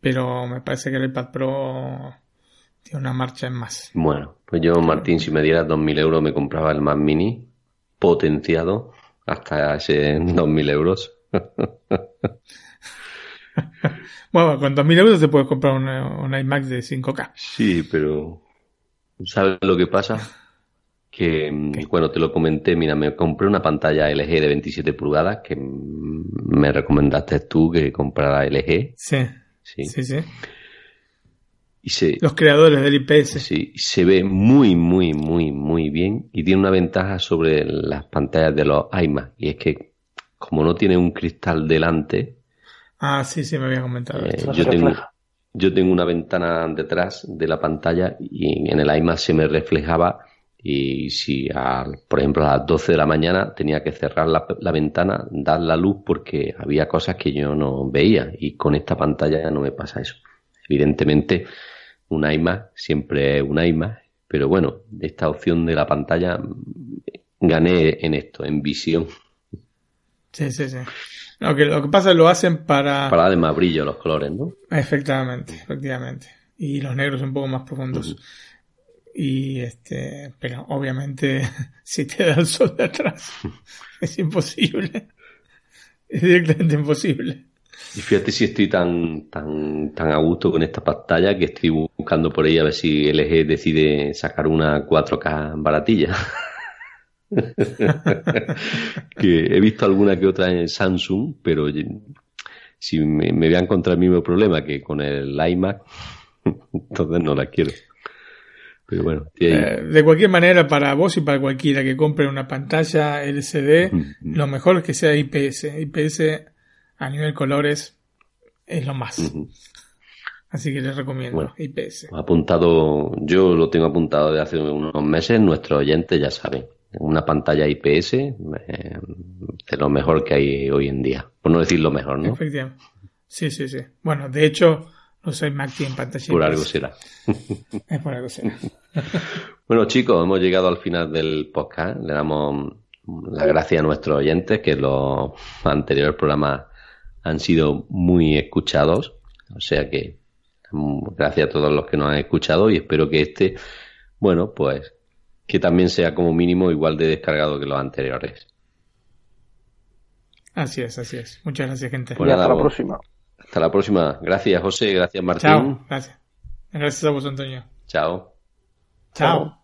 Pero me parece que el iPad Pro tiene una marcha en más. Bueno, pues yo, Martín, si me dieras 2.000 euros, me compraba el más mini, potenciado, hasta ese 2.000 euros. bueno, con 2.000 euros te puedes comprar un, un iMac de 5K. Sí, pero ¿Sabes lo que pasa? Que, mm, bueno, te lo comenté, mira, me compré una pantalla LG de 27 pulgadas que me recomendaste tú que comprara LG. Sí. Sí. Sí, los creadores del IPS. Sí, se ve muy, muy, muy, muy bien y tiene una ventaja sobre las pantallas de los iMac y es que como no tiene un cristal delante. Ah, sí, sí, me había comentado. Eh, yo, tengo, yo tengo una ventana detrás de la pantalla y en el iMac se me reflejaba y si, por ejemplo, a las 12 de la mañana tenía que cerrar la, ventana, dar la luz porque había cosas que yo no veía y con esta pantalla ya no me pasa eso. Evidentemente, un iMac siempre es un iMac, pero bueno, esta opción de la pantalla gané en esto, en visión. Sí, sí, sí. Lo que, lo que pasa es que lo hacen para... Para darle más brillo a los colores, ¿no? Efectivamente, efectivamente. Y los negros un poco más profundos. Y este, pero obviamente si te da el sol de atrás es imposible. Es directamente imposible. Y fíjate si estoy tan, tan, tan a gusto con esta pantalla que estoy buscando por ahí a ver si LG decide sacar una 4K baratilla. que he visto alguna que otra en Samsung, pero si me, me voy a encontrar el mismo problema que con el iMac, entonces no la quiero. Eh, de cualquier manera, para vos y para cualquiera que compre una pantalla LCD, lo mejor es que sea IPS. IPS a nivel colores es lo más. Así que les recomiendo IPS. Apuntado, yo lo tengo apuntado de hace unos meses, nuestros oyentes ya saben. Una pantalla IPS eh, de lo mejor que hay hoy en día. Por no decir lo mejor, ¿no? Efectivamente. Sí, sí, sí. Bueno, de hecho, no soy Mac en pantalla. Por algo será. Es por algo será. bueno, chicos, hemos llegado al final del podcast. Le damos las gracias a nuestros oyentes, que los anteriores programas han sido muy escuchados. O sea que gracias a todos los que nos han escuchado y espero que este, bueno, pues que también sea como mínimo igual de descargado que los anteriores. Así es, así es. Muchas gracias, gente. Pues hasta la próxima. Hasta la próxima. Gracias, José. Gracias, Martín. Chao. Gracias. Gracias a vos, Antonio. Chao. Chao.